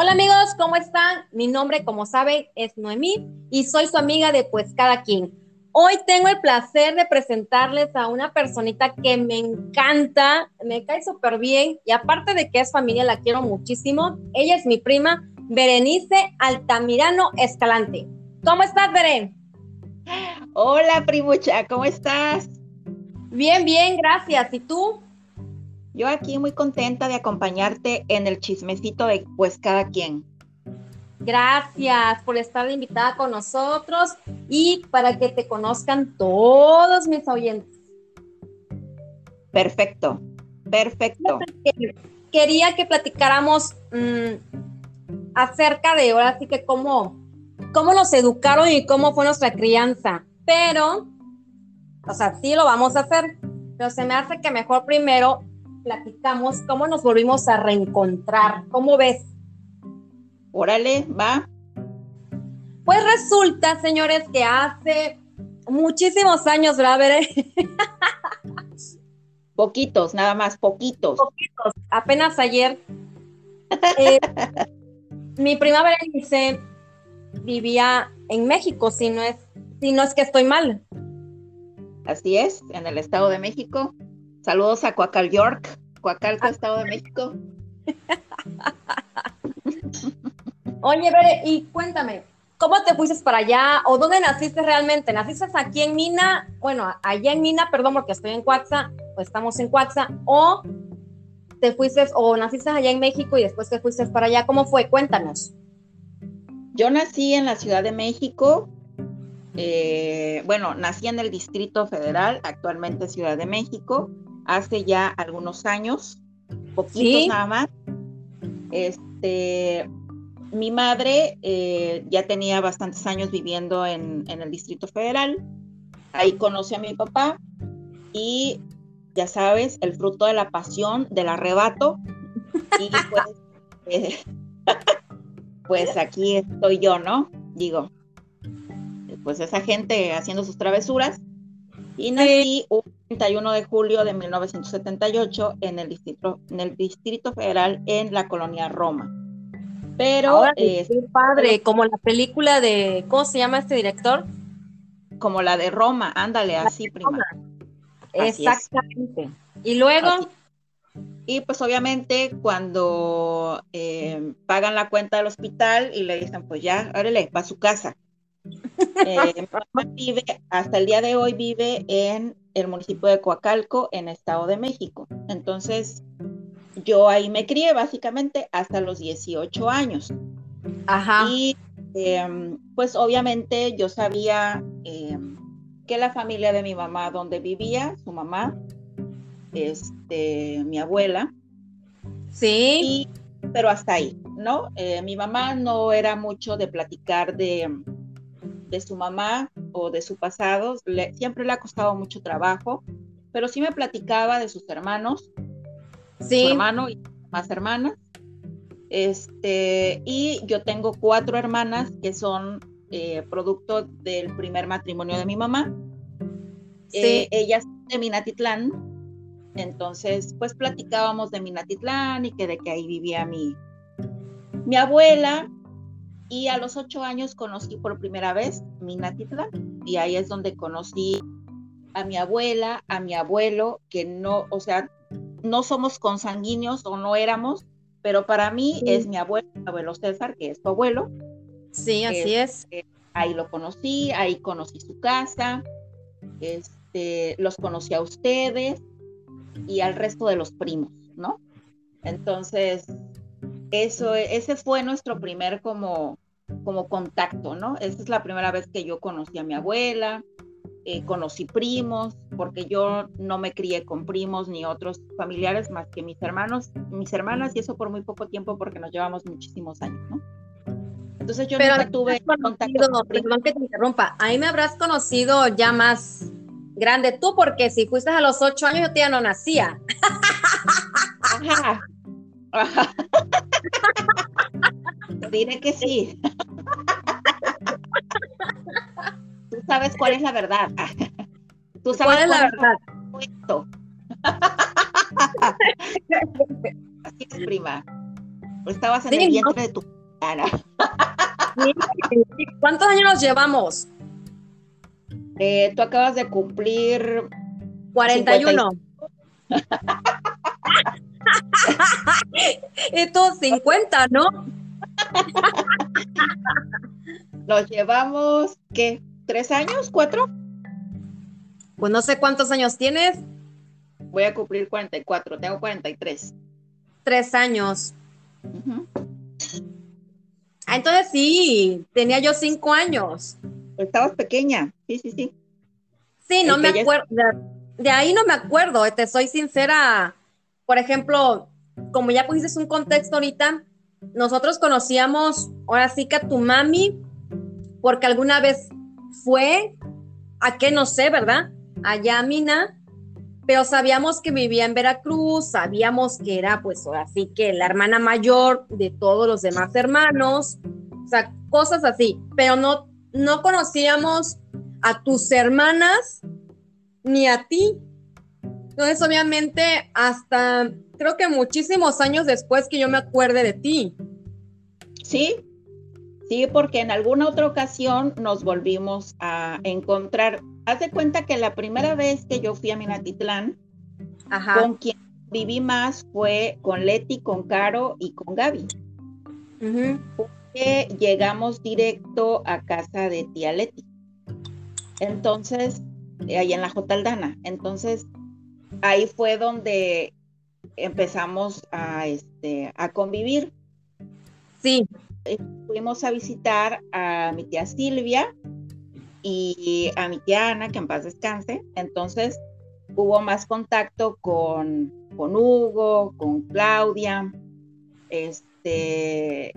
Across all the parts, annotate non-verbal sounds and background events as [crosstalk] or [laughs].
Hola amigos, ¿cómo están? Mi nombre, como saben, es Noemí y soy su amiga de Pues Cada Quien. Hoy tengo el placer de presentarles a una personita que me encanta, me cae súper bien y aparte de que es familia, la quiero muchísimo. Ella es mi prima, Berenice Altamirano Escalante. ¿Cómo estás, Beren? Hola, primucha, ¿cómo estás? Bien, bien, gracias. ¿Y tú? Yo aquí muy contenta de acompañarte en el chismecito de pues cada quien. Gracias por estar invitada con nosotros y para que te conozcan todos mis oyentes. Perfecto, perfecto. Quería que platicáramos mm, acerca de ahora sí que cómo, cómo nos educaron y cómo fue nuestra crianza. Pero, o sea, sí lo vamos a hacer, pero se me hace que mejor primero platicamos cómo nos volvimos a reencontrar. ¿Cómo ves? Órale, va. Pues resulta, señores, que hace muchísimos años, ¿verdad? Poquitos, nada más, poquitos. Poquitos, apenas ayer. Eh, [laughs] mi prima Berenice vivía en México, si no es, si no es que estoy mal. Así es, en el Estado de México. Saludos a Coacal York, Coacalco, ah. Estado de México. Oye, Bere, y cuéntame, ¿cómo te fuiste para allá o dónde naciste realmente? ¿Naciste aquí en Mina? Bueno, allá en Mina, perdón, porque estoy en Cuaxa, o estamos en Cuaxa, o te fuiste o naciste allá en México y después te fuiste para allá. ¿Cómo fue? Cuéntanos. Yo nací en la Ciudad de México. Eh, bueno, nací en el Distrito Federal, actualmente Ciudad de México hace ya algunos años, poquitos nada más. Este, mi madre eh, ya tenía bastantes años viviendo en, el Distrito Federal. Ahí conocí a mi papá y ya sabes, el fruto de la pasión, del arrebato. Y pues, [laughs] eh, pues aquí estoy yo, ¿no? Digo, pues esa gente haciendo sus travesuras. Y nací un 31 de julio de 1978 en el Distrito, en el Distrito Federal en la colonia Roma. Pero es padre, como la película de ¿cómo se llama este director? Como la de Roma, ándale, así prima. Exactamente. Y luego Y pues obviamente cuando eh, pagan la cuenta del hospital y le dicen, pues ya, órale, va a su casa. Eh, vive, hasta el día de hoy vive en el municipio de Coacalco, en Estado de México. Entonces, yo ahí me crié básicamente hasta los 18 años. Ajá. Y em, pues obviamente yo sabía em, que la familia de mi mamá, donde vivía, su mamá, este, mi abuela. Sí. pero hasta ahí, ¿no? Eh, mi mamá no era mucho de platicar de de su mamá o de su pasado, siempre le ha costado mucho trabajo, pero sí me platicaba de sus hermanos, sí. su hermano y más hermanas. Este, y yo tengo cuatro hermanas que son eh, producto del primer matrimonio de mi mamá. Sí. Eh, ellas de Minatitlán. Entonces, pues platicábamos de Minatitlán y que de que ahí vivía mi, mi abuela y a los ocho años conocí por primera vez Minatitlán y ahí es donde conocí a mi abuela, a mi abuelo, que no, o sea, no somos consanguíneos o no éramos, pero para mí es mi abuelo, mi abuelo César, que es tu abuelo. Sí, así es. Este, ahí lo conocí, ahí conocí su casa, este, los conocí a ustedes y al resto de los primos, ¿no? Entonces, eso, ese fue nuestro primer como, como contacto, ¿no? Esa es la primera vez que yo conocí a mi abuela, eh, conocí primos, porque yo no me crié con primos ni otros familiares más que mis hermanos, mis hermanas, y eso por muy poco tiempo porque nos llevamos muchísimos años, ¿no? Entonces yo Pero nunca tuve contacto. Perdón que te interrumpa, ahí me habrás conocido ya más grande tú, porque si fuiste a los ocho años yo todavía no nacía. Ajá. Diré que sí. Tú sabes cuál es la verdad. Tú sabes cuál es la verdad. Así es, prima. Estabas en el vientre de tu Ana. ¿Cuántos años nos llevamos? Eh, tú acabas de cumplir 41. Esto 50, ¿no? Nos llevamos, ¿qué? ¿Tres años? ¿Cuatro? Pues no sé cuántos años tienes. Voy a cumplir 44, tengo 43. Tres años. Ah, entonces sí, tenía yo cinco años. Estabas pequeña, sí, sí, sí. Sí, no me acuerdo, de, ahí no me acuerdo, te soy sincera. Por ejemplo, como ya pusiste un contexto ahorita, nosotros conocíamos ahora sí que a tu mami, porque alguna vez fue, a qué no sé, ¿verdad? Allá a Mina, pero sabíamos que vivía en Veracruz, sabíamos que era pues ahora sí que la hermana mayor de todos los demás hermanos, o sea, cosas así, pero no, no conocíamos a tus hermanas ni a ti. Entonces, obviamente, hasta creo que muchísimos años después que yo me acuerde de ti. Sí, sí, porque en alguna otra ocasión nos volvimos a encontrar. Haz de cuenta que la primera vez que yo fui a Minatitlán, con quien viví más fue con Leti, con Caro y con Gaby. Porque llegamos directo a casa de tía Leti. Entonces, ahí en la Jotaldana. Entonces, ahí fue donde empezamos a, este, a convivir. Sí. Fuimos a visitar a mi tía Silvia y a mi tía Ana, que en paz descanse. Entonces hubo más contacto con, con Hugo, con Claudia, este,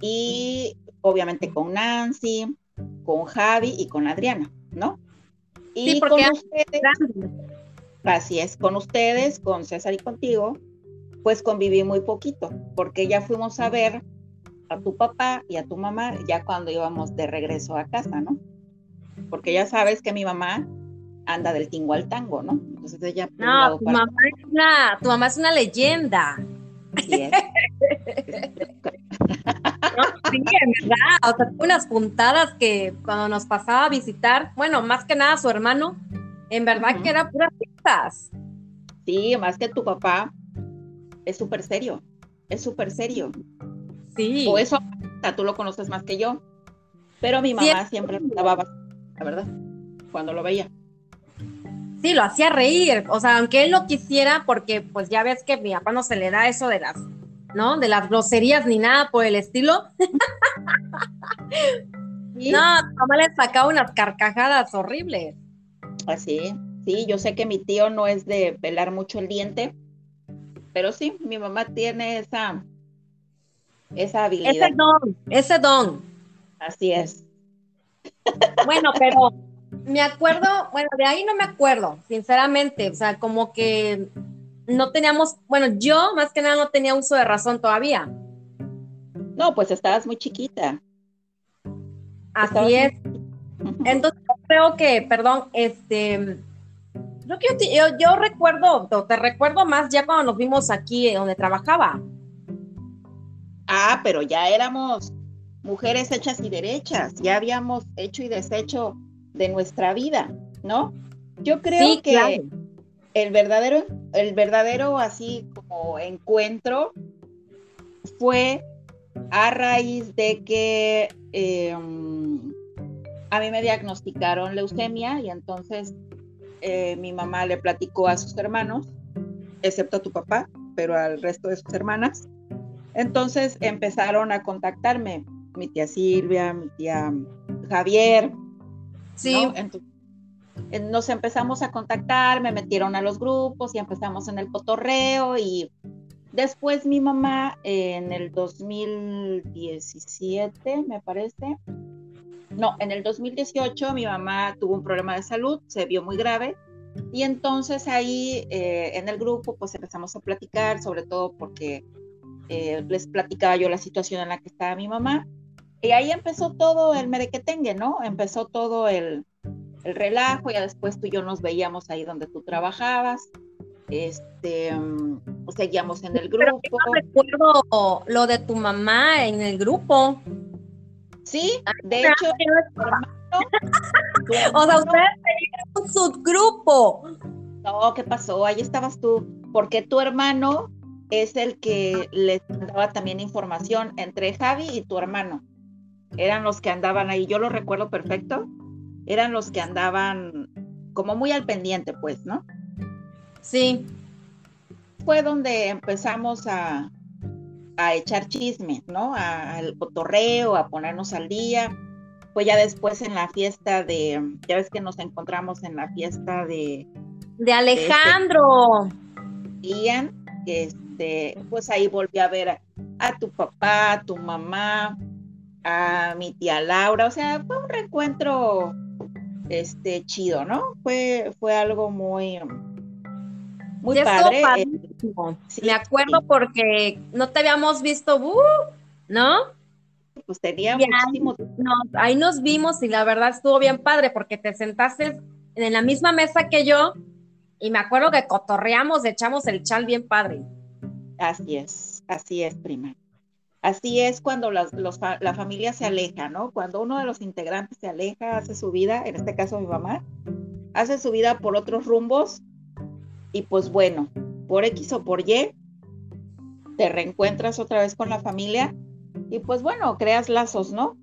y obviamente con Nancy, con Javi y con Adriana, ¿no? Y con ustedes, así es, con ustedes, con César y contigo, pues conviví muy poquito, porque ya fuimos a ver a tu papá y a tu mamá ya cuando íbamos de regreso a casa, ¿no? Porque ya sabes que mi mamá anda del tingo al tango, ¿no? Entonces ella... No, tu mamá, es una, tu mamá es una leyenda. Así es. [laughs] no, sí, en verdad, o sea, unas puntadas que cuando nos pasaba a visitar, bueno, más que nada su hermano, en verdad que era puras Sí, más que tu papá, es súper serio, es súper serio. Sí. O eso, tú lo conoces más que yo. Pero mi mamá siempre me daba la verdad, cuando lo veía. Sí, lo hacía reír, o sea, aunque él no quisiera, porque pues ya ves que a mi papá no se le da eso de las, ¿no? De las groserías ni nada por el estilo. [laughs] No, mamá le sacaba unas carcajadas horribles. Así, sí, yo sé que mi tío no es de pelar mucho el diente, pero sí, mi mamá tiene esa, esa habilidad. Ese don, ese don. Así es. Bueno, pero me acuerdo, bueno, de ahí no me acuerdo, sinceramente, o sea, como que no teníamos, bueno, yo más que nada no tenía uso de razón todavía. No, pues estabas muy chiquita. Así es. Entonces creo que, perdón, este, creo que yo, yo, recuerdo, te recuerdo más ya cuando nos vimos aquí donde trabajaba. Ah, pero ya éramos mujeres hechas y derechas, ya habíamos hecho y deshecho de nuestra vida, ¿no? Yo creo que el verdadero, el verdadero así como encuentro fue a raíz de que em, a mí me diagnosticaron leucemia y entonces eh, mi mamá le platicó a sus hermanos, excepto a tu papá, pero al resto de sus hermanas. Entonces empezaron a contactarme mi tía Silvia, mi tía Javier. Sí. Entonces, nos empezamos a contactar, me metieron a los grupos y empezamos en el cotorreo y después mi mamá en el 2017, me parece, no, en el 2018 mi mamá tuvo un problema de salud, se vio muy grave y entonces ahí eh, en el grupo pues empezamos a platicar, sobre todo porque eh, les platicaba yo la situación en la que estaba mi mamá y ahí empezó todo el merequetengue, ¿no? Empezó todo el, el relajo, ya después tú y yo nos veíamos ahí donde tú trabajabas. este, mm, seguíamos en el grupo. no recuerdo lo de tu mamá en el grupo. Sí, de hecho, o sea, [laughs] [laughs] ustedes un subgrupo. No, ¿qué pasó? Ahí estabas tú, porque tu hermano es el que les daba también información entre Javi y tu hermano. Eran los que andaban ahí, yo lo recuerdo perfecto. Eran los que andaban como muy al pendiente, pues, ¿no? Sí. Fue donde empezamos a, a echar chisme, ¿no? Al cotorreo, a ponernos al día. Fue ya después en la fiesta de, ya ves que nos encontramos en la fiesta de... De Alejandro. Ian, que este, pues ahí volví a ver a, a, tu papá, a tu mamá, a mi tía Laura, o sea, fue un reencuentro este chido, ¿no? Fue, fue algo muy, muy padre. Eh, Me acuerdo porque no te habíamos visto, uh, ¿no? Pues tenía muchísimo. ahí nos vimos y la verdad estuvo bien padre porque te sentaste en la misma mesa que yo y me acuerdo que cotorreamos, echamos el chal bien padre. Así es, así es, prima. Así es cuando la familia se aleja, ¿no? Cuando uno de los integrantes se aleja, hace su vida, en este caso mi mamá, hace su vida por otros rumbos y pues bueno, por X o por Y, te reencuentras otra vez con la familia y pues bueno, creas lazos, ¿no?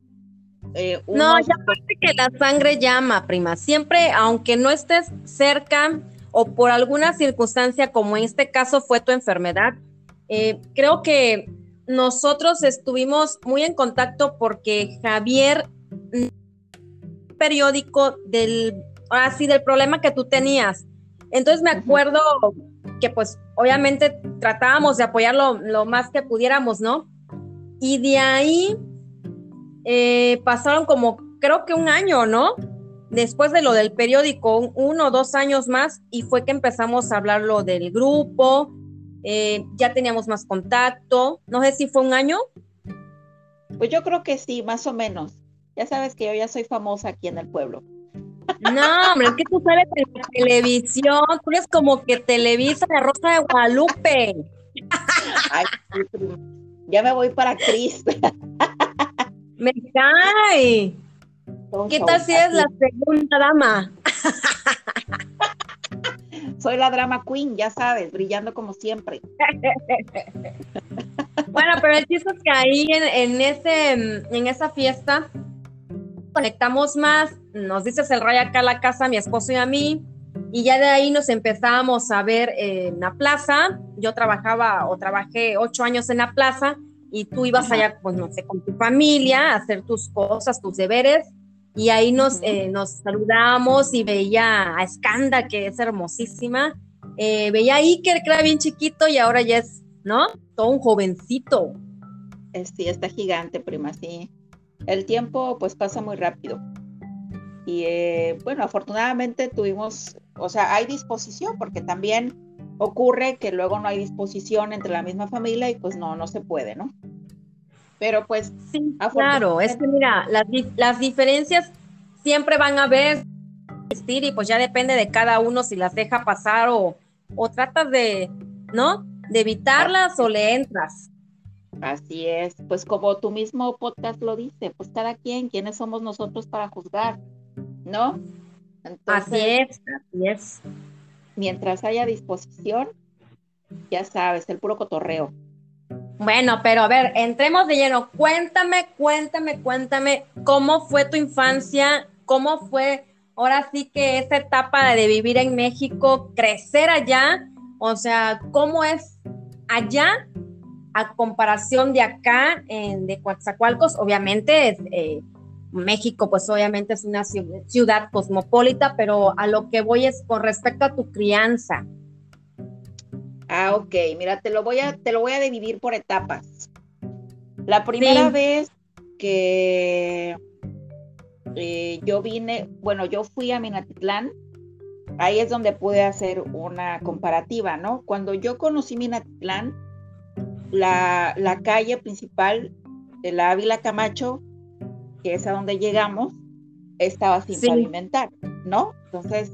Eh, no, ya parece que la sangre llama, prima. Siempre, aunque no estés cerca o por alguna circunstancia, como en este caso fue tu enfermedad, eh, creo que nosotros estuvimos muy en contacto porque Javier periódico del así del problema que tú tenías. Entonces me acuerdo que pues obviamente tratábamos de apoyarlo lo más que pudiéramos, ¿no? Y de ahí eh, pasaron como creo que un año, ¿no? Después de lo del periódico, uno o dos años más, y fue que empezamos a hablar lo del grupo, eh, ya teníamos más contacto, no sé si fue un año. Pues yo creo que sí, más o menos. Ya sabes que yo ya soy famosa aquí en el pueblo. No, hombre, es que tú sabes en la televisión, tú eres como que Televisa la Rosa de Guadalupe. Ay, ya me voy para Cristo. Me cae. ¿Qué tal si es la segunda dama? Soy la drama queen, ya sabes, brillando como siempre. bueno, pero el chiste es que ahí en, ese, en esa fiesta conectamos más, nos dices el rayo acá a la casa, mi esposo y a mí, y ya de ahí nos empezamos a ver en la plaza. Yo trabajaba o trabajé ocho años en la plaza y tú ibas allá, pues no sé, con tu familia a hacer tus cosas, tus deberes y ahí nos, eh, nos saludamos y veía a Skanda, que es hermosísima, eh, veía a Iker, que era bien chiquito y ahora ya es, ¿no? Todo un jovencito. Eh, sí, está gigante, prima, sí. El tiempo pues pasa muy rápido. Y bueno, afortunadamente tuvimos, o sea, hay disposición, porque también ocurre que luego no hay disposición entre la misma familia y pues no, no se puede, ¿no? Pero pues... Sí, claro, es que mira, las, las diferencias siempre van a haber y pues ya depende de cada uno si las deja pasar o, o tratas de, ¿no? De evitarlas o le entras. Así es, pues como tu mismo podcast lo dice, pues cada quien, ¿quiénes somos nosotros para juzgar? ¿No? así es, así es. Mientras haya disposición, ya sabes, el puro cotorreo. Bueno, pero a ver, entremos de lleno. Cuéntame, cuéntame, cuéntame cómo fue tu infancia, cómo fue ahora sí que esa etapa de vivir en México, crecer allá, o sea, cómo es allá a comparación de acá, en, de Coatzacoalcos, obviamente es, eh, México, pues obviamente es una ciudad cosmopolita, pero a lo que voy es con respecto a tu crianza. Ah, ok, mira, te lo voy a, te lo voy a dividir por etapas. La primera vez que eh, yo vine, bueno, yo fui a Minatitlán, ahí es donde pude hacer una comparativa, ¿no? Cuando yo conocí Minatitlán, la, la calle principal de la Ávila Camacho, que es a donde llegamos, estaba sin pavimentar, ¿no? Entonces,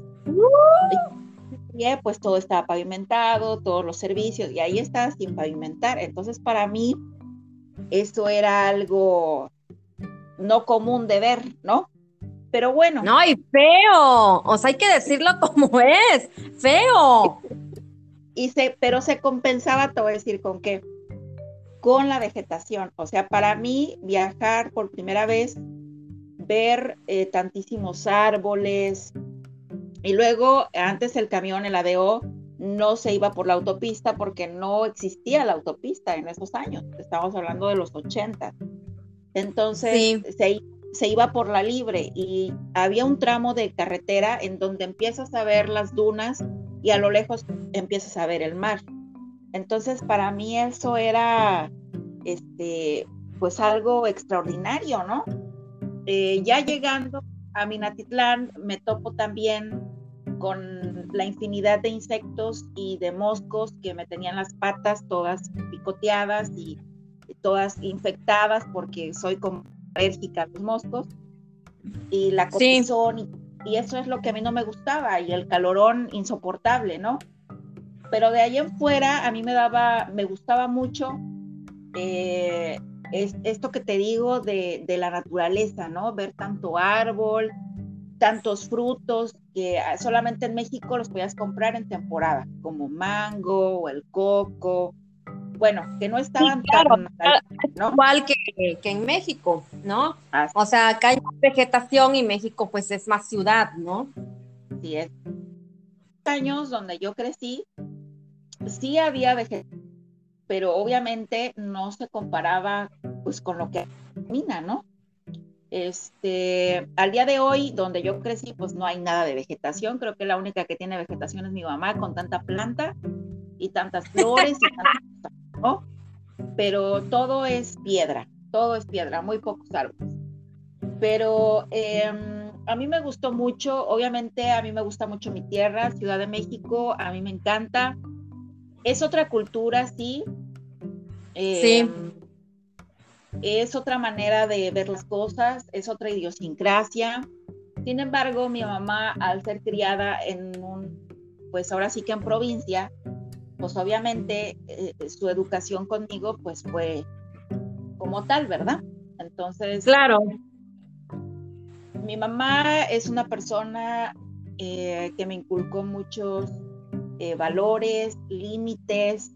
crié, pues todo estaba pavimentado, todos los servicios, y ahí estaba sin pavimentar. Entonces, para mí, eso era algo no común de ver, ¿no? Pero bueno. No, y feo. O sea, hay que decirlo [laughs] como es. Feo. Y se, pero se compensaba, te voy a decir con qué. Con la vegetación. O sea, para mí, viajar por primera vez, ver eh, tantísimos árboles. Y luego, antes el camión, el ADO, no se iba por la autopista porque no existía la autopista en esos años. Estamos hablando de los 80. Entonces, se, se iba por la libre y había un tramo de carretera en donde empiezas a ver las dunas y a lo lejos empiezas a ver el mar. Entonces, para mí eso era, este, pues algo extraordinario, ¿no? Eh, ya llegando a Minatitlán, me topo también con la infinidad de insectos y de moscos que me tenían las patas todas picoteadas y todas infectadas porque soy como alérgica a los moscos y la cotizón y, eso es lo que a mí no me gustaba y el calorón insoportable, ¿no? Pero de ahí en fuera a mí me daba, me gustaba mucho eh, esto que te digo de, de, la naturaleza, ¿no? Ver tanto árbol, tantos frutos que solamente en México los podías comprar en temporada, como mango o el coco, bueno, que no estaban tan igual que, en México, ¿no? O sea, acá hay más vegetación y México pues es más ciudad, ¿no? Sí es. Años donde yo crecí, sí había vegetación, pero obviamente no se comparaba pues con lo que mina, ¿no? Este, al día de hoy, donde yo crecí, pues no hay nada de vegetación. Creo que la única que tiene vegetación es mi mamá con tanta planta y tantas flores y tantas [laughs] pero todo es piedra, todo es piedra, muy pocos árboles. Pero em, a mí me gustó mucho, obviamente a mí me gusta mucho mi tierra, Ciudad de México, a mí me encanta. Es otra cultura, sí. sí. Em, es otra manera de ver las cosas, es otra idiosincrasia. Sin embargo, mi mamá, al ser criada en un, pues ahora sí que en provincia, pues obviamente eh, su educación conmigo pues fue como tal, ¿verdad? Entonces... Claro. Mi mamá es una persona eh, que me inculcó muchos eh, valores, límites.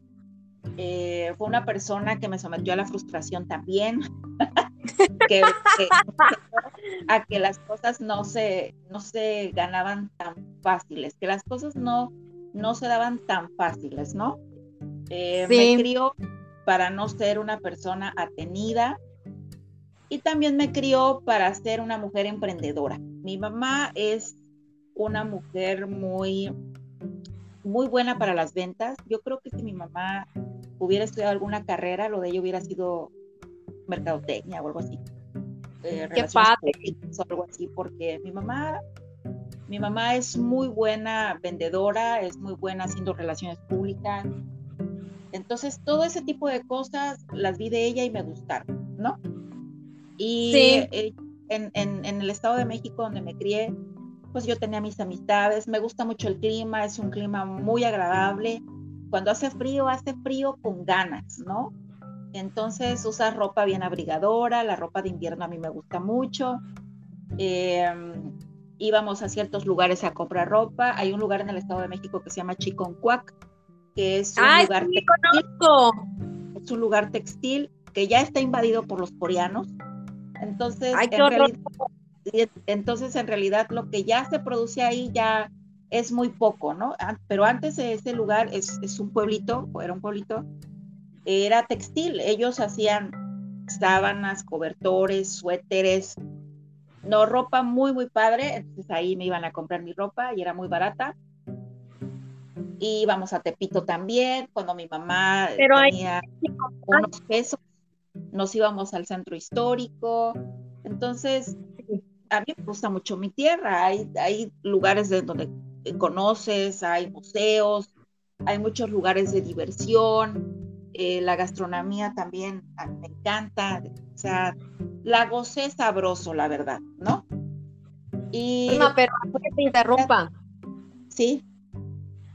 fue una persona que me sometió a la frustración también, [laughs] a que las cosas no se, no se ganaban tan fáciles, que las cosas no, no se daban tan fáciles, ¿no? Eh, me crió para no ser una persona atenida y también me crió para ser una mujer emprendedora. Mi mamá es una mujer muy, muy buena para las ventas. Yo creo que si mi mamá hubiera estudiado alguna carrera, lo de ella hubiera sido mercadotecnia o algo así. Eh, Qué padre. O algo así, porque mi mamá mi mamá es muy buena vendedora, es muy buena haciendo relaciones públicas. Entonces, todo ese tipo de cosas las vi de ella y me gustaron, ¿no? Y eh, en, el Estado de México, donde me crié, pues yo tenía mis amistades, me gusta mucho el clima, es un clima muy agradable. Cuando hace frío, hace frío con ganas, ¿no? Entonces usas ropa bien abrigadora, la ropa de invierno a mí me gusta mucho. Eh, íbamos a ciertos lugares a comprar ropa. Hay un lugar en el Estado de México que se llama Chiconcuac, que es un lugar textil. Es un lugar textil que ya está invadido por los coreanos. Entonces, en realidad, entonces en realidad lo que ya se produce ahí ya es muy poco, ¿no? Pero antes de ese lugar es, es un pueblito, era un pueblito, era textil. Ellos hacían sábanas, cobertores, suéteres, no, ropa muy, muy padre. Entonces ahí me iban a comprar mi ropa y era muy barata. Y íbamos a Tepito también, cuando mi mamá tenía unos pesos, nos íbamos al centro histórico. Entonces, a mí me gusta mucho mi tierra. Hay, hay lugares de donde conoces, hay museos, hay muchos lugares de diversión. Eh, la gastronomía también me encanta, o sea, la gocé sabroso, la verdad, ¿no? Y, no, pero que te interrumpa. Sí.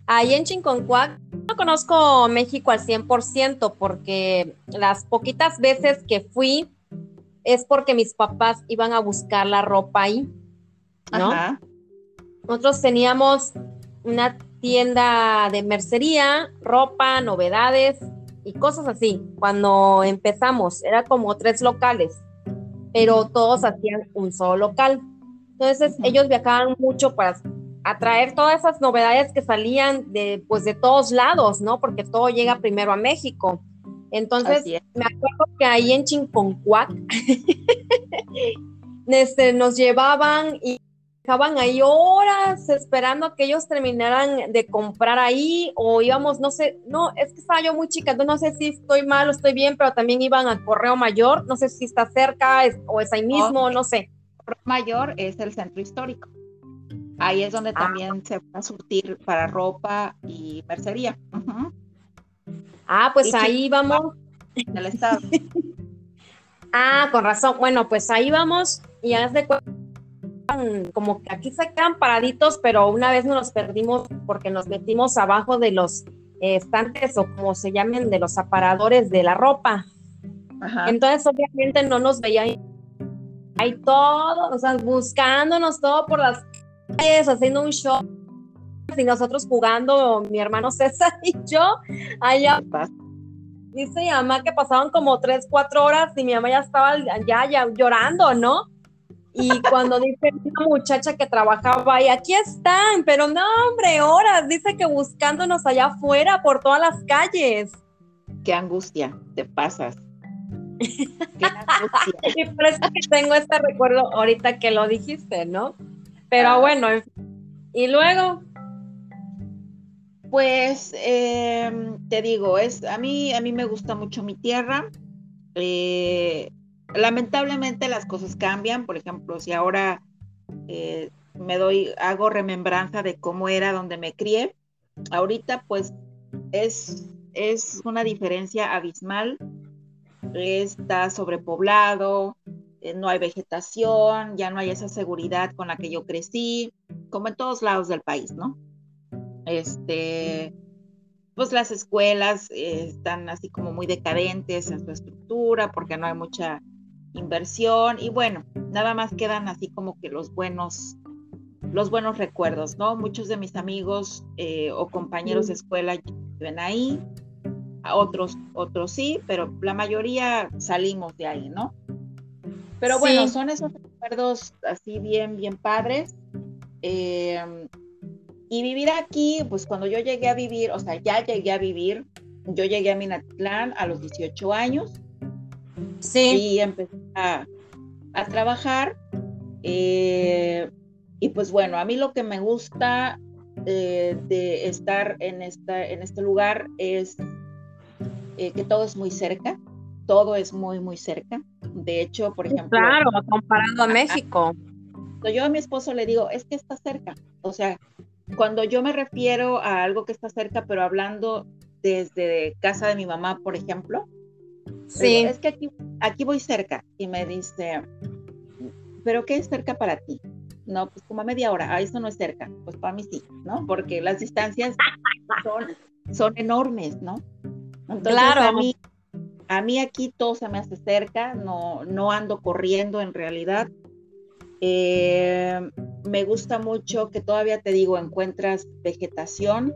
Ahí en Chinconcuac no conozco México al 100% porque las poquitas veces que fui es porque mis papás iban a buscar la ropa ahí, ¿no? Nosotros teníamos una tienda de mercería, ropa, novedades y cosas así. Cuando empezamos, era como tres locales, pero todos hacían un solo local. Entonces ellos viajaban mucho para atraer todas esas novedades que salían de, pues, de todos lados, ¿no? Porque todo llega primero a México. Entonces, me acuerdo que ahí en Chinconcuac [laughs] este, nos llevaban y dejaban ahí horas esperando a que ellos terminaran de comprar ahí o íbamos, no sé, no, es que estaba yo muy chica, no sé si estoy mal o estoy bien, pero también iban al Correo Mayor, no sé si está cerca o es ahí mismo, no sé. Correo Mayor es el centro histórico. Ahí es donde ah. también se va a surtir para ropa y mercería. Ah, pues ahí vamos. el estado. [laughs] ah, con razón. Bueno, pues ahí vamos y haz de como que aquí se quedan paraditos, pero una vez nos perdimos porque nos metimos abajo de los estantes o como se llamen, de los aparadores de la ropa. Entonces, obviamente no nos veían ahí todo, o sea, buscándonos todo por las haciendo un show y nosotros jugando, mi hermano César [laughs] y yo, allá. Dice mi mamá que pasaban como tres, cuatro horas y mi mamá ya estaba ya, ya llorando, ¿no? Y [laughs] cuando dice una muchacha que trabajaba ahí, aquí están, pero no, hombre, horas, dice que buscándonos allá afuera por todas las calles. Qué angustia, te pasas. [laughs] Qué angustia. y por eso que tengo este recuerdo ahorita que lo dijiste, ¿no? Pero ah. bueno, y luego. Pues em, te digo, es a mí a mí me gusta mucho mi tierra. Eh, lamentablemente las cosas cambian. Por ejemplo, si ahora eh, me doy hago remembranza de cómo era donde me crié, ahorita pues es es una diferencia abismal. Está sobrepoblado, eh, no hay vegetación, ya no hay esa seguridad con la que yo crecí, como en todos lados del país, ¿no? Este, pues las escuelas eh, están así como muy decadentes en su estructura porque no hay mucha inversión y bueno, nada más quedan así como que los buenos los buenos recuerdos, ¿no? Muchos de mis amigos eh, o compañeros de escuela viven ahí, otros, otros sí, pero la mayoría salimos de ahí, ¿no? Pero bueno, son esos recuerdos así bien, bien padres. Em, y vivir aquí, pues cuando yo llegué a vivir, o sea, ya llegué a vivir, yo llegué a Minatitlán a los 18 años. Sí. Y empecé a, trabajar. Eh, y pues bueno, a mí lo que me gusta eh, de estar en, esta, en este lugar es eh, que todo es muy cerca, todo es muy, muy cerca. De hecho, por ejemplo. Claro, comparado a México. Yo a mi esposo le digo, es que está cerca. O sea, cuando yo me refiero a algo que está cerca, pero hablando desde casa de mi mamá, por ejemplo, sí. es que aquí, aquí voy cerca. Y me dice, ¿pero qué es cerca para ti? No, pues como a media hora. Ah, eso no es cerca. Pues para mí sí, ¿no? Porque las distancias son, son enormes, ¿no? Entonces, claro. a mí a mí aquí todo se me hace cerca, no, no ando corriendo en realidad. Eh, me gusta mucho que todavía te digo, encuentras vegetación.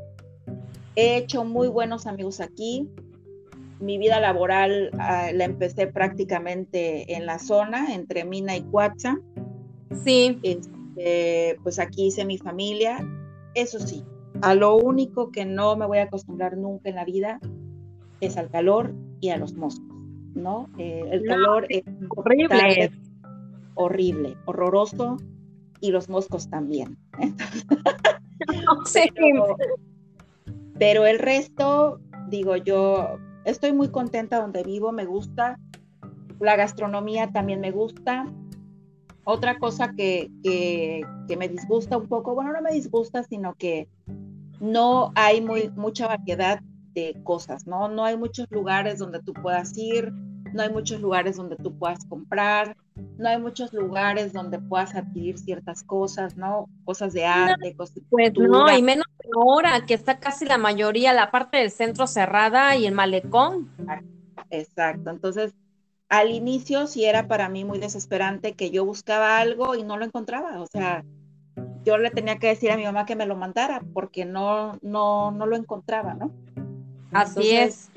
He hecho muy buenos amigos aquí. Mi vida laboral ah, la empecé prácticamente en la zona, entre Mina y Cuatza. Sí. Este, pues aquí hice mi familia. Eso sí, a lo único que no me voy a acostumbrar nunca en la vida es al calor y a los moscos, ¿no? Eh, el calor es horrible. Horrible, horroroso, y los moscos también. [laughs] pero, el resto, digo yo, estoy muy contenta donde vivo, me gusta, la gastronomía también me gusta. Otra cosa que, que, que, me disgusta un poco, bueno, no me disgusta, sino que no hay muy, mucha variedad cosas, ¿no? No hay muchos lugares donde tú puedas ir, no hay muchos lugares donde tú puedas comprar, no hay muchos lugares donde puedas adquirir ciertas cosas, ¿no? Cosas de arte, cosas de Pues no, y menos ahora que está casi la mayoría, la parte del centro cerrada y el malecón. Exacto, entonces al inicio sí era para mí muy desesperante que yo buscaba algo y no lo encontraba, o sea, yo le tenía que decir a mi mamá que me lo mandara porque no, no, no lo encontraba, ¿no? Así es.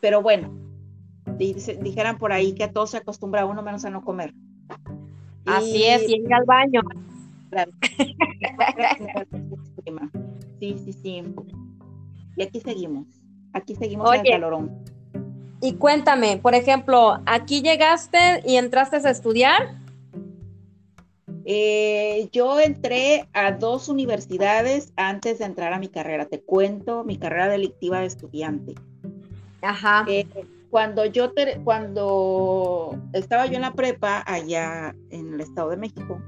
Pero bueno, dijeran por ahí que a todo se acostumbra uno menos a no comer. Así es, y ir al baño. [laughs] Sí, sí, sí. Y aquí seguimos. Aquí seguimos en el calorón. Y cuéntame, por ejemplo, ¿aquí llegaste y entraste a estudiar? Eh, yo entré a dos universidades antes de entrar a mi carrera. Te cuento mi carrera delictiva de estudiante. Ajá. Eh, cuando yo cuando estaba yo en la prepa allá en el Estado de México,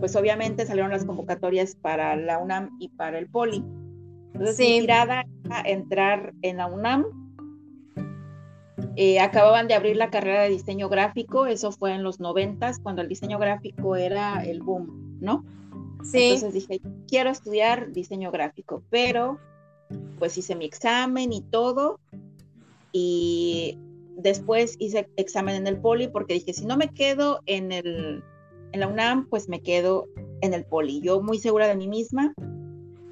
pues obviamente salieron las convocatorias para la UNAM y para el Poli. Entonces, mi tirada a entrar en la UNAM. Eh, acababan de abrir la carrera de diseño gráfico, eso fue en los noventas, cuando el diseño gráfico era el boom, ¿no? Sí. Entonces dije, quiero estudiar diseño gráfico, pero pues hice mi examen y todo, y después hice examen en el poli porque dije, si no me quedo en, el, en la UNAM, pues me quedo en el poli. Yo muy segura de mí misma.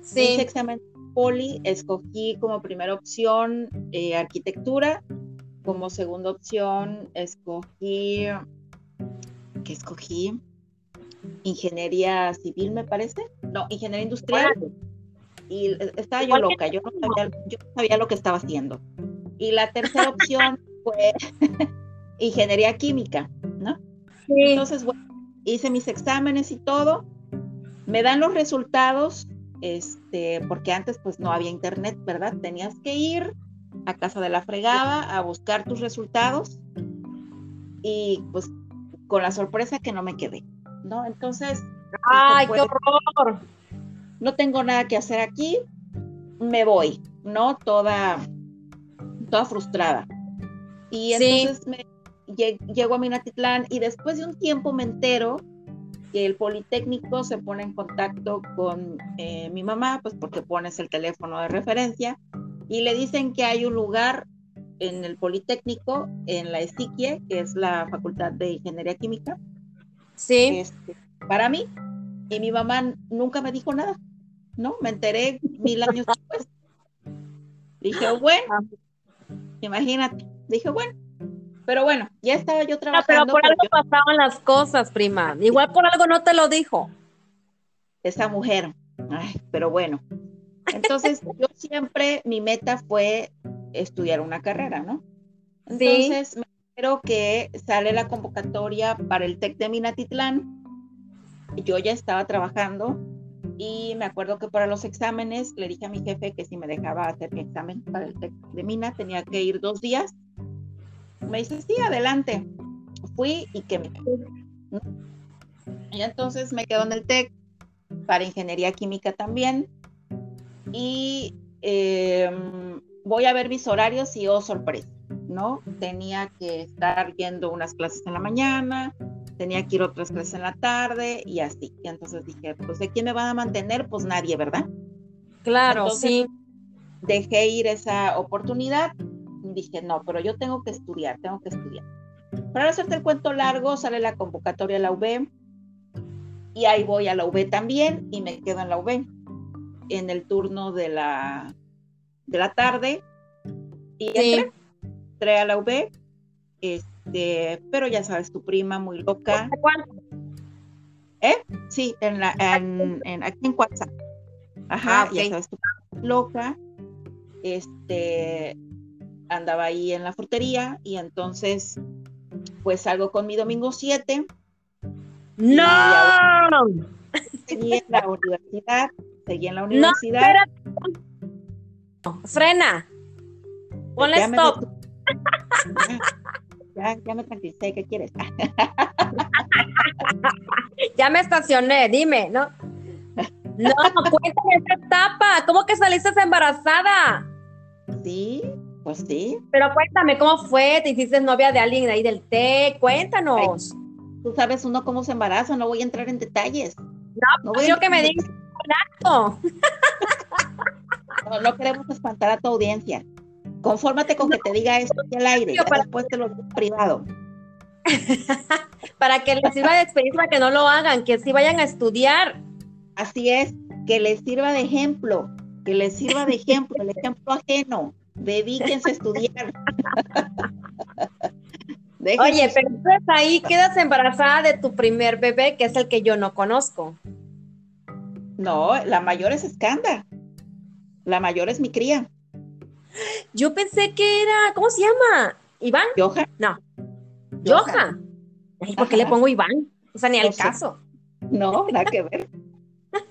Sí. Hice examen en el poli, escogí como primera opción eh, arquitectura, como segunda opción escogí, ¿qué escogí? Ingeniería civil, me parece. No, ingeniería industrial. Y estaba yo loca, yo no, sabía, yo no sabía lo que estaba haciendo. Y la tercera opción fue [laughs] ingeniería química, ¿no? Sí. Entonces, bueno, hice mis exámenes y todo. Me dan los resultados, este, porque antes pues no había internet, ¿verdad? Tenías que ir a casa de la fregada a buscar tus resultados y pues con la sorpresa que no me quedé, ¿no? Entonces... ¡Ay, qué horror! No tengo nada que hacer aquí, me voy, ¿no? Toda toda frustrada. Y entonces me llego a Minatitlán y después de un tiempo me entero que el Politécnico se pone en contacto con eh, mi mamá, pues porque pones el teléfono de referencia, y le dicen que hay un lugar en el Politécnico, en la ESIQUIE, que es la Facultad de Ingeniería Química. Sí. Este, para mí. Y mi mamá nunca me dijo nada, ¿no? Me enteré mil años después. Dije, bueno, ah. Imagínate. Dije, bueno, pero bueno, ya estaba yo trabajando. pero por algo pasaban las cosas, prima. Igual por algo no te lo dijo. Esa mujer. Ay, pero bueno. Entonces, [laughs] yo siempre, mi meta fue estudiar una carrera, ¿no? Entonces, me espero que sale la convocatoria para el TEC de Minatitlán. Yo ya estaba trabajando y me acuerdo que para los exámenes le dije a mi jefe que si me dejaba hacer mi examen para el TEC de Mina, tenía que ir dos días. Me dice, sí, adelante. Fui y que me... Y entonces me quedo en el TEC para ingeniería química también. Y em, voy a ver mis horarios y oh, sorpresa, ¿no? Tenía que estar yendo unas clases en la mañana, tenía que ir otras clases en la tarde y así. Y entonces dije, pues ¿de quién me van a mantener? Pues nadie, ¿verdad? Claro, sí. Dejé ir esa oportunidad. Y dije, no, pero yo tengo que estudiar, tengo que estudiar. Para hacerte el cuento largo, sale la convocatoria a la UB y ahí voy a la UB también y me quedo en la UB en el turno de la, de la tarde y entré, entré a la UB. Este, este, pero ya sabes, tu prima muy loca. ¿Eh? Sí, en la, en, aquí en WhatsApp. Ajá, ah, ya sabes, tu prima loca. Este, andaba ahí en la frutería y entonces, pues salgo con mi domingo 7. ¡No! Seguí en la [laughs] universidad, seguí en la universidad. No, Frena. Ponle stop. [laughs] Ya, ya me tranquilicé, ¿qué quieres? [laughs] ya me estacioné, dime, ¿no? No, cuéntame esta etapa, ¿cómo que saliste embarazada? Sí, Pues sí. Pero cuéntame, ¿cómo fue? ¿Te hiciste novia de alguien ahí del té? Cuéntanos. Tú sabes uno cómo se embaraza, no voy a entrar en detalles. No, no yo que me digas. [laughs] No, no queremos espantar a tu audiencia. Confórmate con que te diga esto al aire, después te lo digo privado. [laughs] para que les sirva de experiencia, que no lo hagan, que sí vayan a estudiar. Así es, que les sirva de ejemplo, que les sirva de ejemplo, el ejemplo ajeno. Dedíquense a estudiar. [laughs] Oye, pero entonces ahí quedas embarazada de tu primer bebé, que es el que yo no conozco. No, la mayor es Escanda. La mayor es mi cría. Yo pensé que era, ¿cómo se llama? ¿Iván? Johan. No. Johan. ¿Por qué le pongo Iván? O sea, ni al caso. No, nada que ver. [laughs]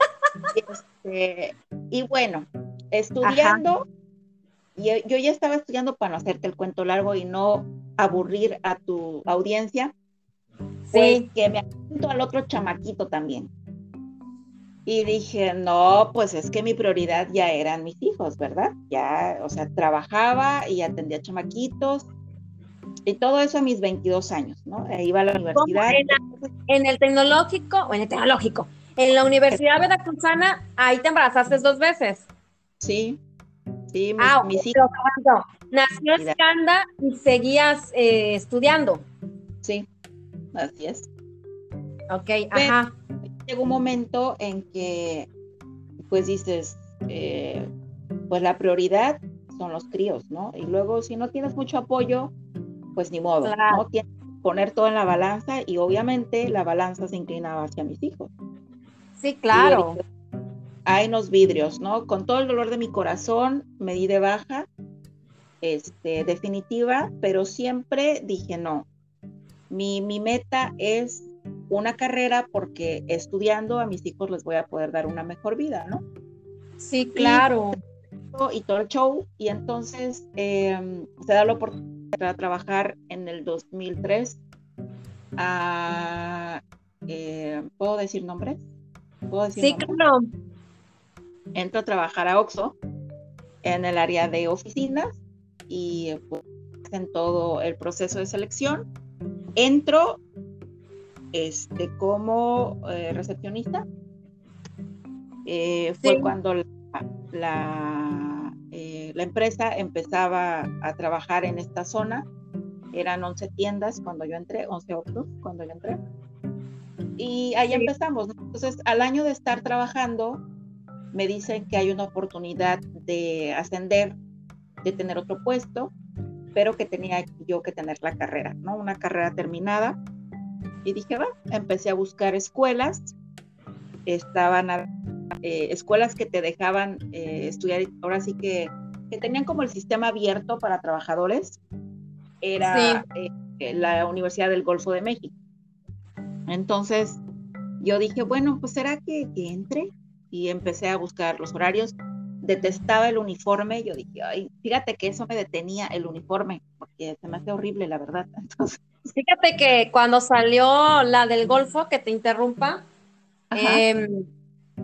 Este, y bueno, estudiando, y yo ya estaba estudiando para no hacerte el cuento largo y no aburrir a tu audiencia. Pues sí. que me apunto al otro chamaquito también. Y dije, no, pues es que mi prioridad ya eran mis hijos, ¿verdad? Ya, o sea, trabajaba y atendía chamaquitos y todo eso a mis 22 años, ¿no? Iba a la universidad. En, el tecnológico, o en el tecnológico, en la Universidad Veracruzana, ahí te embarazaste dos veces. Sí, sí, mis, ah, mis hijos. Nació Escanda y seguías eh, estudiando. Sí, así es. Ok, ajá llega un momento en que, pues dices, eh, pues la prioridad son los críos, ¿no? Y luego, si no tienes mucho apoyo, pues ni modo, ¿no? Tienes que poner todo en la balanza y obviamente la balanza se inclinaba hacia mis hijos. Sí, claro. Hay unos vidrios, ¿no? Con todo el dolor de mi corazón me di de baja, este, definitiva, pero siempre dije no. Mi, mi meta es una carrera porque estudiando a mis hijos les voy a poder dar una mejor vida, ¿no? Sí, claro. Y, todo el show. Y entonces em, se da la oportunidad de trabajar en el 2003 eh, ¿Puedo decir nombres? ¿Puedo decir sí, claro. Entro a trabajar a Oxo en el área de oficinas y pues, en todo el proceso de selección. Entro este, como eh, recepcionista. Eh, fue cuando la, eh, la, empresa empezaba a trabajar en esta zona. Eran 11 tiendas cuando yo entré, 11 otros cuando yo entré. Y ahí empezamos. Entonces, al año de estar trabajando, me dicen que hay una oportunidad de ascender, de tener otro puesto, pero que tenía yo que tener la carrera, ¿no? Una carrera terminada y dije, va, empecé a buscar escuelas, estaban eh, escuelas que te dejaban eh, estudiar, ahora sí que, que, tenían como el sistema abierto para trabajadores, era eh, la Universidad del Golfo de México. Entonces yo dije, bueno, pues será que, que entre y empecé a buscar los horarios. Detestaba el uniforme, yo dije, ay, fíjate que eso me detenía el uniforme, porque se me hace horrible, la verdad. [laughs] Entonces, Fíjate que cuando salió la del Golfo, que te interrumpa, em,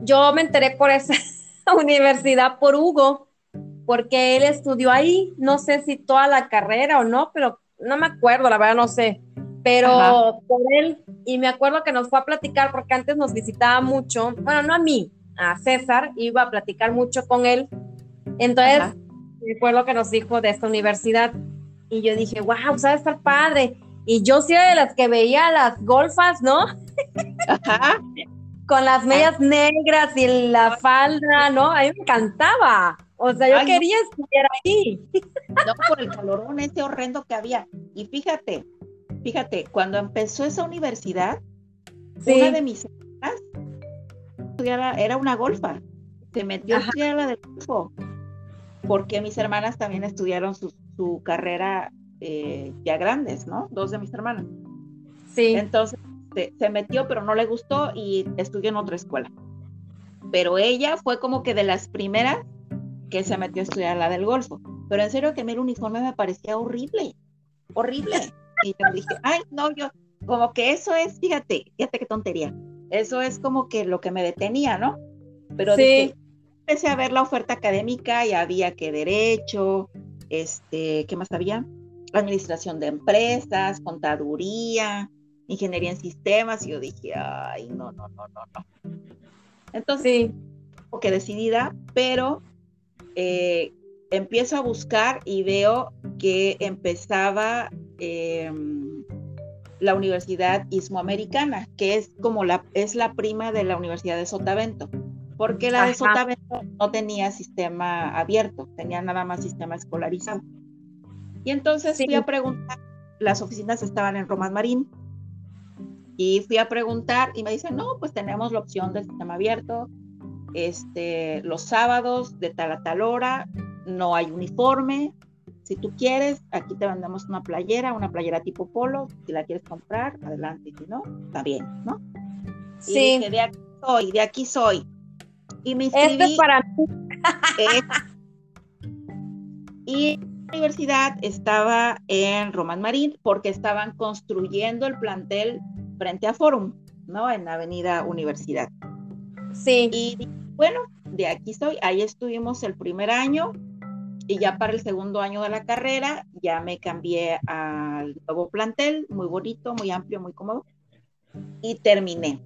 yo me enteré por esa [laughs] universidad por Hugo, porque él estudió ahí, no sé si toda la carrera o no, pero no me acuerdo, la verdad no sé, pero por él, y me acuerdo que nos fue a platicar, porque antes nos visitaba mucho, bueno, no a mí, a César, iba a platicar mucho con él, entonces, fue lo que nos dijo de esta universidad, y yo dije, wow, sabe estar padre, y yo sí era de las que veía las golfas, ¿no? Ajá. Con las medias negras y la falda, ¿no? A mí me encantaba. O sea, yo quería estudiar ahí. No, por el colorón ese horrendo que había. Y fíjate, fíjate, cuando empezó esa universidad, una de mis hermanas era una golfa. Se metió a estudiar la del golfo. Porque mis hermanas también estudiaron su, su carrera eh, ya grandes, ¿no? Dos de mis hermanas. Sí. Entonces se, metió, pero no le gustó y estudió en otra escuela. Pero ella fue como que de las primeras que se metió a estudiar la del Golfo. Pero en serio que mi uniforme me parecía horrible, horrible. Y yo dije, ay, no, yo, como que eso es, fíjate, fíjate qué tontería. Eso es como que lo que me detenía, ¿no? Pero sí. empecé a ver la oferta académica y había que derecho, este, ¿qué más había? Administración de empresas, contaduría, ingeniería en sistemas, y yo dije, ay, no, no, no, no, no. Entonces, sí. que decidida, pero eh, empiezo a buscar y veo que empezaba em, la Universidad Ismoamericana, que es como la, es la prima de la Universidad de Sotavento, porque la de Sotavento no tenía sistema abierto, tenía nada más sistema escolarizado. Y entonces fui a preguntar, las oficinas estaban en Román Marín, y fui a preguntar y me dicen, no, pues tenemos la opción del sistema abierto, este, los sábados de tal a tal hora, no hay uniforme. Si tú quieres, aquí te mandamos una playera, una playera tipo polo. Si la quieres comprar, adelante. Si no, está bien, ¿no? Sí. de aquí soy, de aquí soy. Y me inscribí. Este es para mí. [laughs] y la universidad estaba en Román Marín porque estaban construyendo el plantel frente a Forum, ¿no? En la Avenida Universidad. Sí. Y bueno, de aquí soy. Ahí estuvimos el primer año y ya para el segundo año de la carrera ya me cambié al nuevo plantel, muy bonito, muy amplio, muy cómodo, y terminé,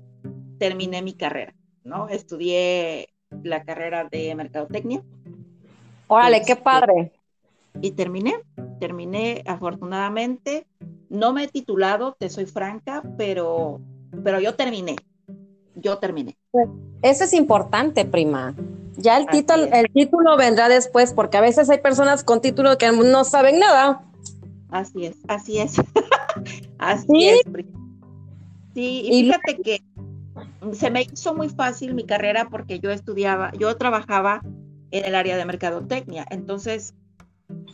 terminé mi carrera, ¿no? Estudié la carrera de mercadotecnia. Órale, qué este, padre. Y terminé, terminé afortunadamente. No me he titulado, te soy franca, pero, pero yo terminé, yo terminé. Pues, eso es importante, prima. Ya el título, el título vendrá después, porque a veces hay personas con título que no saben nada. Así es, así es. [laughs] así es. Sí, y fíjate que se me hizo muy fácil mi carrera porque yo estudiaba, yo trabajaba en el área de mercadotecnia. Entonces,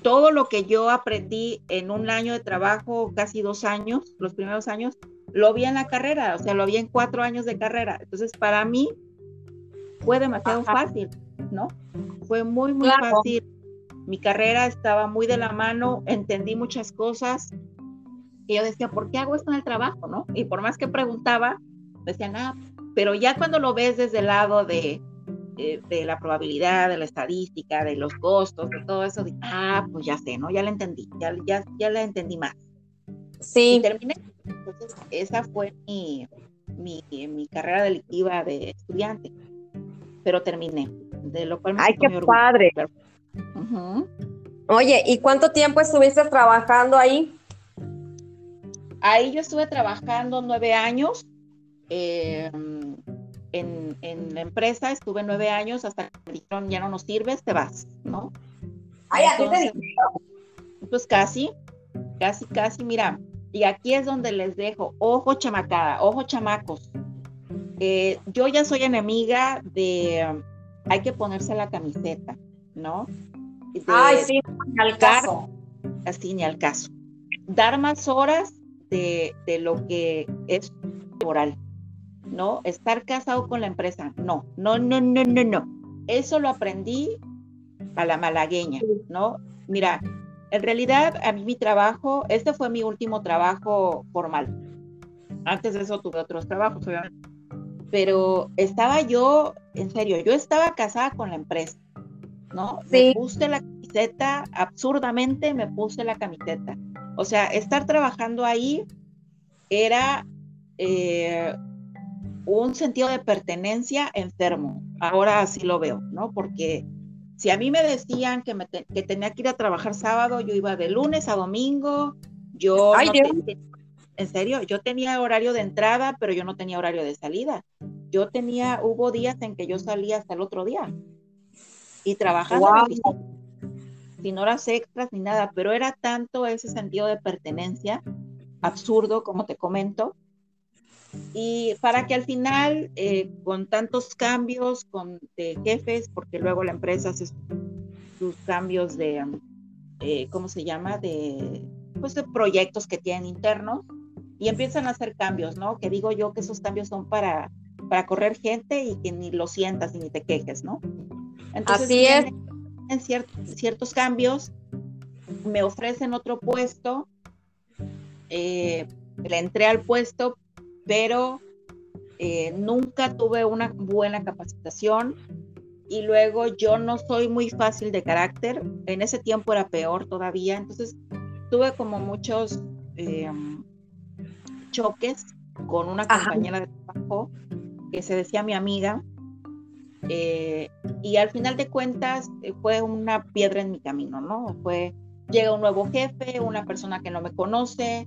todo lo que yo aprendí en un año de trabajo, casi dos años, los primeros años, lo vi en la carrera, o sea, lo vi en cuatro años de carrera. Entonces, para mí, fue demasiado fácil, ¿no? Fue muy, muy fácil. Mi carrera estaba muy de la mano, entendí muchas cosas. Y yo decía, ¿por qué hago esto en el trabajo, no? Y por más que preguntaba, decían, ah, pero ya cuando lo ves desde el lado de, de, la probabilidad, de la estadística, de los costos, de todo eso, ah, pues ya sé, ¿no? Ya la entendí, ya, ya, ya la entendí más. Sí. Y terminé. Entonces, esa fue mi, mi, mi carrera delictiva de estudiante pero terminé, de lo cual me ¡Ay, qué padre! Oye, ¿y cuánto tiempo estuviste trabajando ahí? Ahí yo estuve trabajando nueve años. Em, en, la empresa estuve nueve años hasta que me dijeron, ya no nos sirves, te vas, ¿no? Ay, ¿a qué te dijeron? Pues casi, casi, casi, mira, y aquí es donde les dejo, ojo chamacada, ojo chamacos, eh, yo ya soy enemiga de hay que ponerse la camiseta, ¿no? Ay, sí, ni al caso. Así, ni al caso. Dar más horas de, lo que es laboral, ¿no? Estar casado con la empresa, no, no, no, no, no, no. Eso lo aprendí a la malagueña, ¿no? Mira, en realidad a mí mi trabajo, este fue mi último trabajo formal. Antes de eso tuve otros trabajos, obviamente pero estaba yo, en serio, yo estaba casada con la empresa, ¿no? Me puse la camiseta, absurdamente me puse la camiseta. O sea, estar trabajando ahí era eh, un sentido de pertenencia enfermo. Ahora así lo veo, ¿no? Porque si a mí me decían que, me que tenía que ir a trabajar sábado, yo iba de lunes a domingo, yo en serio, yo tenía horario de entrada, pero yo no tenía horario de salida. Yo tenía, hubo días en que yo salía hasta el otro día y trabajaba sin horas extras ni nada, pero era tanto ese sentido de pertenencia absurdo, como te comento, y para que al final, eh, con tantos cambios con, de jefes, porque luego la empresa hace sus cambios de, eh, ¿cómo se llama? De, pues, de proyectos que tienen internos, y empiezan a hacer cambios, ¿no? Que digo yo que esos cambios son para, para correr gente y que ni lo sientas ni te quejes, ¿no? Entonces, Así es. En ciertos cambios me ofrecen otro puesto, eh, le entré al puesto, pero eh, nunca tuve una buena capacitación. y luego yo no soy muy fácil de carácter, en ese tiempo era peor todavía, entonces tuve como muchos em, choques con una compañera de trabajo que se decía mi amiga, eh, y al final de cuentas eh, fue una piedra en mi camino, ¿no? Fue, llega un nuevo jefe, una persona que no me conoce,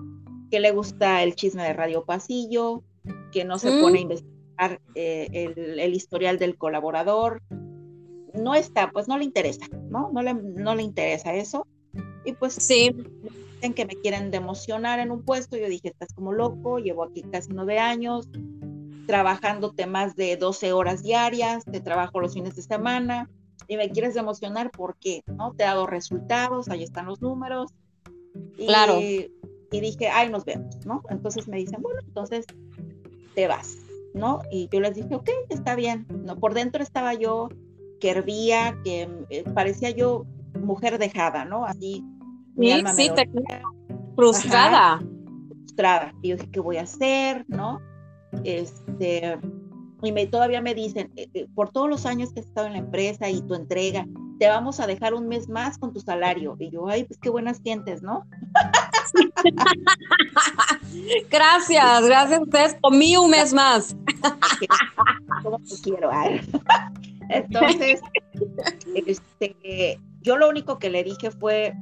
que le gusta el chisme de Radio Pasillo, que no se pone a mm. investigar eh, el, historial del colaborador. No está, pues no le interesa, ¿no? No le, no le interesa eso. Y pues sí. dicen que me quieren democionar en un puesto. Yo dije, estás como loco, llevo aquí casi nueve años, trabajándote más de 12 horas diarias, te trabajo los fines de semana y me quieres democionar porque, ¿no? Te he dado resultados, ahí están los números. claro. Y dije, ay, nos vemos, ¿no? Entonces me dicen, bueno, entonces te vas, ¿no? Y yo les dije, ok, está bien, ¿no? Por dentro estaba yo que hervía, que eh, parecía yo mujer dejada, ¿no? Así, mi alma sí, te... frustrada. frustrada. Y yo dije, ¿qué voy a hacer, no? Este, y me, todavía me dicen, eh, eh, por todos los años que has estado en la empresa y tu entrega, te vamos a dejar un mes más con tu salario. Y yo, ay, pues qué buenas sientes, ¿no? Gracias, gracias a ustedes. Comí un mes más. ¿Cómo te quiero? Entonces, este, yo lo único que le dije fue,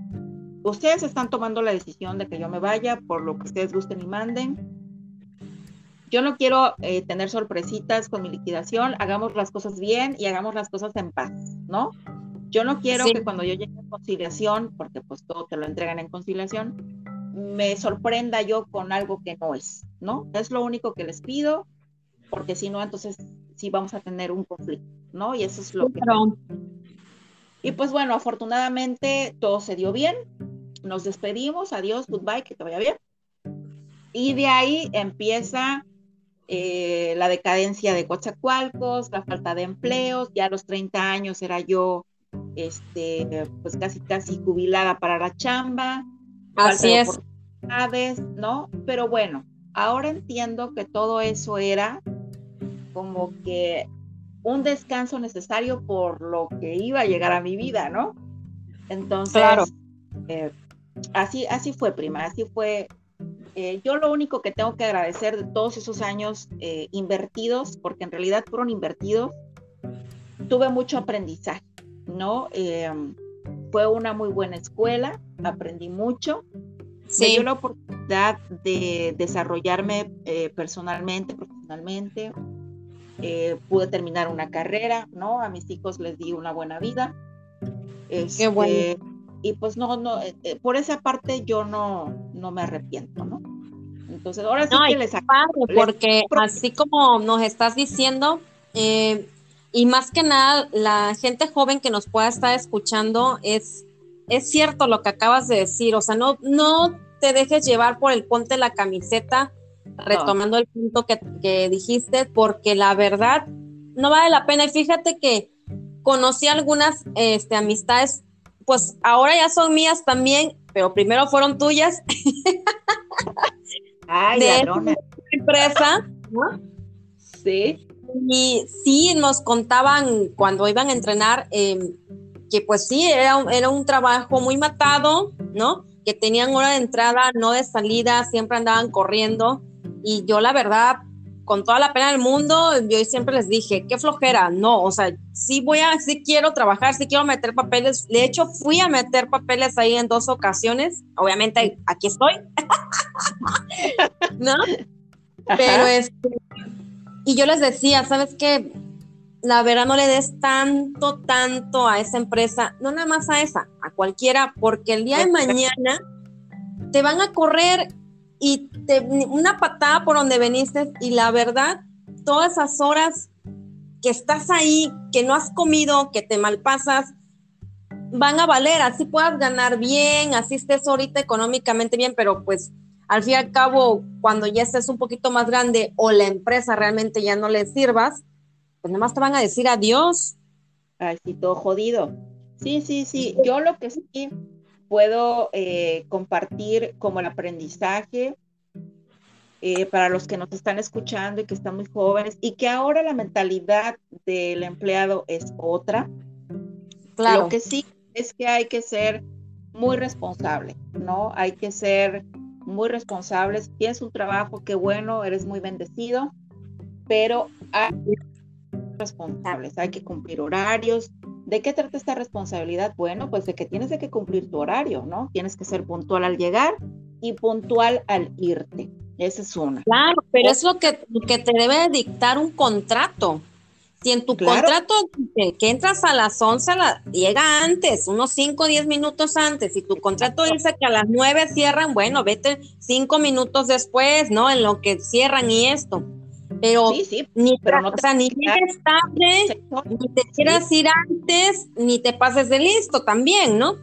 ustedes están tomando la decisión de que yo me vaya por lo que ustedes gusten y manden. Yo no quiero eh, tener sorpresitas con mi liquidación, hagamos las cosas bien y hagamos las cosas en paz, ¿no? Yo no quiero que cuando yo llegue a conciliación, porque pues todo te lo entregan en conciliación, me sorprenda yo con algo que no es, ¿no? Es lo único que les pido, porque si no, entonces sí vamos a tener un conflicto, ¿no? Y eso es lo que... Y pues bueno, afortunadamente todo se dio bien, nos despedimos, adiós, goodbye, que te vaya bien. Y de ahí empieza eh, la decadencia de Coatzacoalcos, la falta de empleos, ya a los 30 años era yo este, pues casi casi jubilada para la chamba. Así es. ¿no? Pero bueno, ahora entiendo que todo eso era como que un descanso necesario por lo que iba a llegar a mi vida, ¿no? Entonces, claro. Eh, así, así fue, prima, así fue. Eh, yo lo único que tengo que agradecer de todos esos años eh, invertidos, porque en realidad fueron invertidos, tuve mucho aprendizaje, ¿no? Fue una muy buena escuela, aprendí mucho, me dio la oportunidad de desarrollarme eh, personalmente, profesionalmente. Eh, pude terminar una carrera, ¿no? A mis hijos les di una buena vida. Qué bueno. Este, y pues no, no, eh, por esa parte yo no, no me arrepiento, ¿no? Entonces, ahora sí que les, Porque así como nos estás diciendo, y más que nada, la gente joven que nos pueda estar escuchando es es cierto lo que acabas de decir, o sea, no, no te dejes llevar por el ponte la camiseta, retomando el punto que, dijiste, porque la verdad no vale la pena. Y fíjate que conocí algunas este, amistades, pues ahora ya son mías también, pero primero fueron tuyas. Ay, [laughs] de empresa, Sí. Y sí, nos contaban cuando iban a entrenar, em, que pues sí, era era un trabajo muy matado, ¿no? Que tenían hora de entrada, no de salida, siempre andaban corriendo. Y yo la verdad, con toda la pena del mundo, yo siempre les dije, qué flojera, no, o sea, sí voy a, sí quiero trabajar, sí quiero meter papeles. De hecho, fui a meter papeles ahí en dos ocasiones. Obviamente, aquí estoy. [laughs] ¿No? Pero este, y yo les decía, ¿sabes qué? la verdad no le des tanto, tanto a esa empresa, no nada más a esa, a cualquiera, porque el día de mañana te van a correr y te, una patada por donde veniste y la verdad, todas esas horas que estás ahí, que no has comido, que te malpasas, van a valer, así puedas ganar bien, así estés ahorita económicamente bien, pero pues al fin y al cabo, cuando ya estés un poquito más grande o la empresa realmente ya no le sirvas, pues nada más te van a decir adiós. Ay, sí, todo jodido. Sí, sí, sí. Yo lo que sí puedo eh, compartir como el aprendizaje eh, para los que nos están escuchando y que están muy jóvenes y que ahora la mentalidad del empleado es otra. Claro. Lo que sí es que hay que ser muy responsable, ¿no? Hay que ser muy responsables. Tienes un trabajo, qué bueno, eres muy bendecido, pero hay responsables, hay que cumplir horarios. ¿De qué trata esta responsabilidad? Bueno, pues de que tienes de que cumplir tu horario, ¿no? Tienes que ser puntual al llegar y puntual al irte. Esa es una. Claro, pero es lo que, que te debe dictar un contrato. Si en tu contrato que, entras a las 11, la, llega antes, unos 5 o 10 minutos antes. Si tu contrato dice que a las 9 cierran, bueno, vete 5 minutos después, ¿no? En lo que cierran y esto. Pero, ni, pero no te ni llegues tarde, ni te quieras ir antes, ni te pases de listo también, ¿no?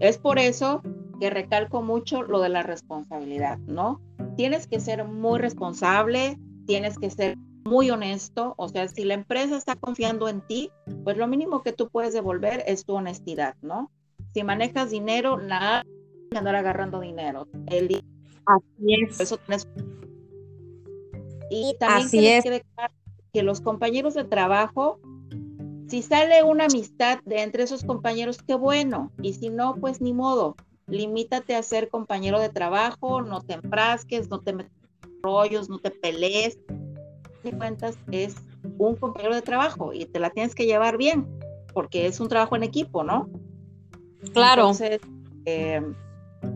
Es por eso que recalco mucho lo de la responsabilidad, ¿no? Tienes que ser muy responsable, tienes que ser muy honesto, o sea, si la empresa está confiando en ti, pues lo mínimo que tú puedes devolver es tu honestidad, ¿no? Si manejas dinero, nada que andar agarrando dinero. El Así es. Eso Y también Así es. que que los compañeros de trabajo, si sale una amistad de entre esos compañeros, qué bueno. Y si no, pues ni modo. Limítate a ser compañero de trabajo, no te enfrasques, no te metas rollos, no te pelees, cuentas es un compañero de trabajo y te la tienes que llevar bien, porque es un trabajo en equipo, ¿no? Claro. Entonces, eh,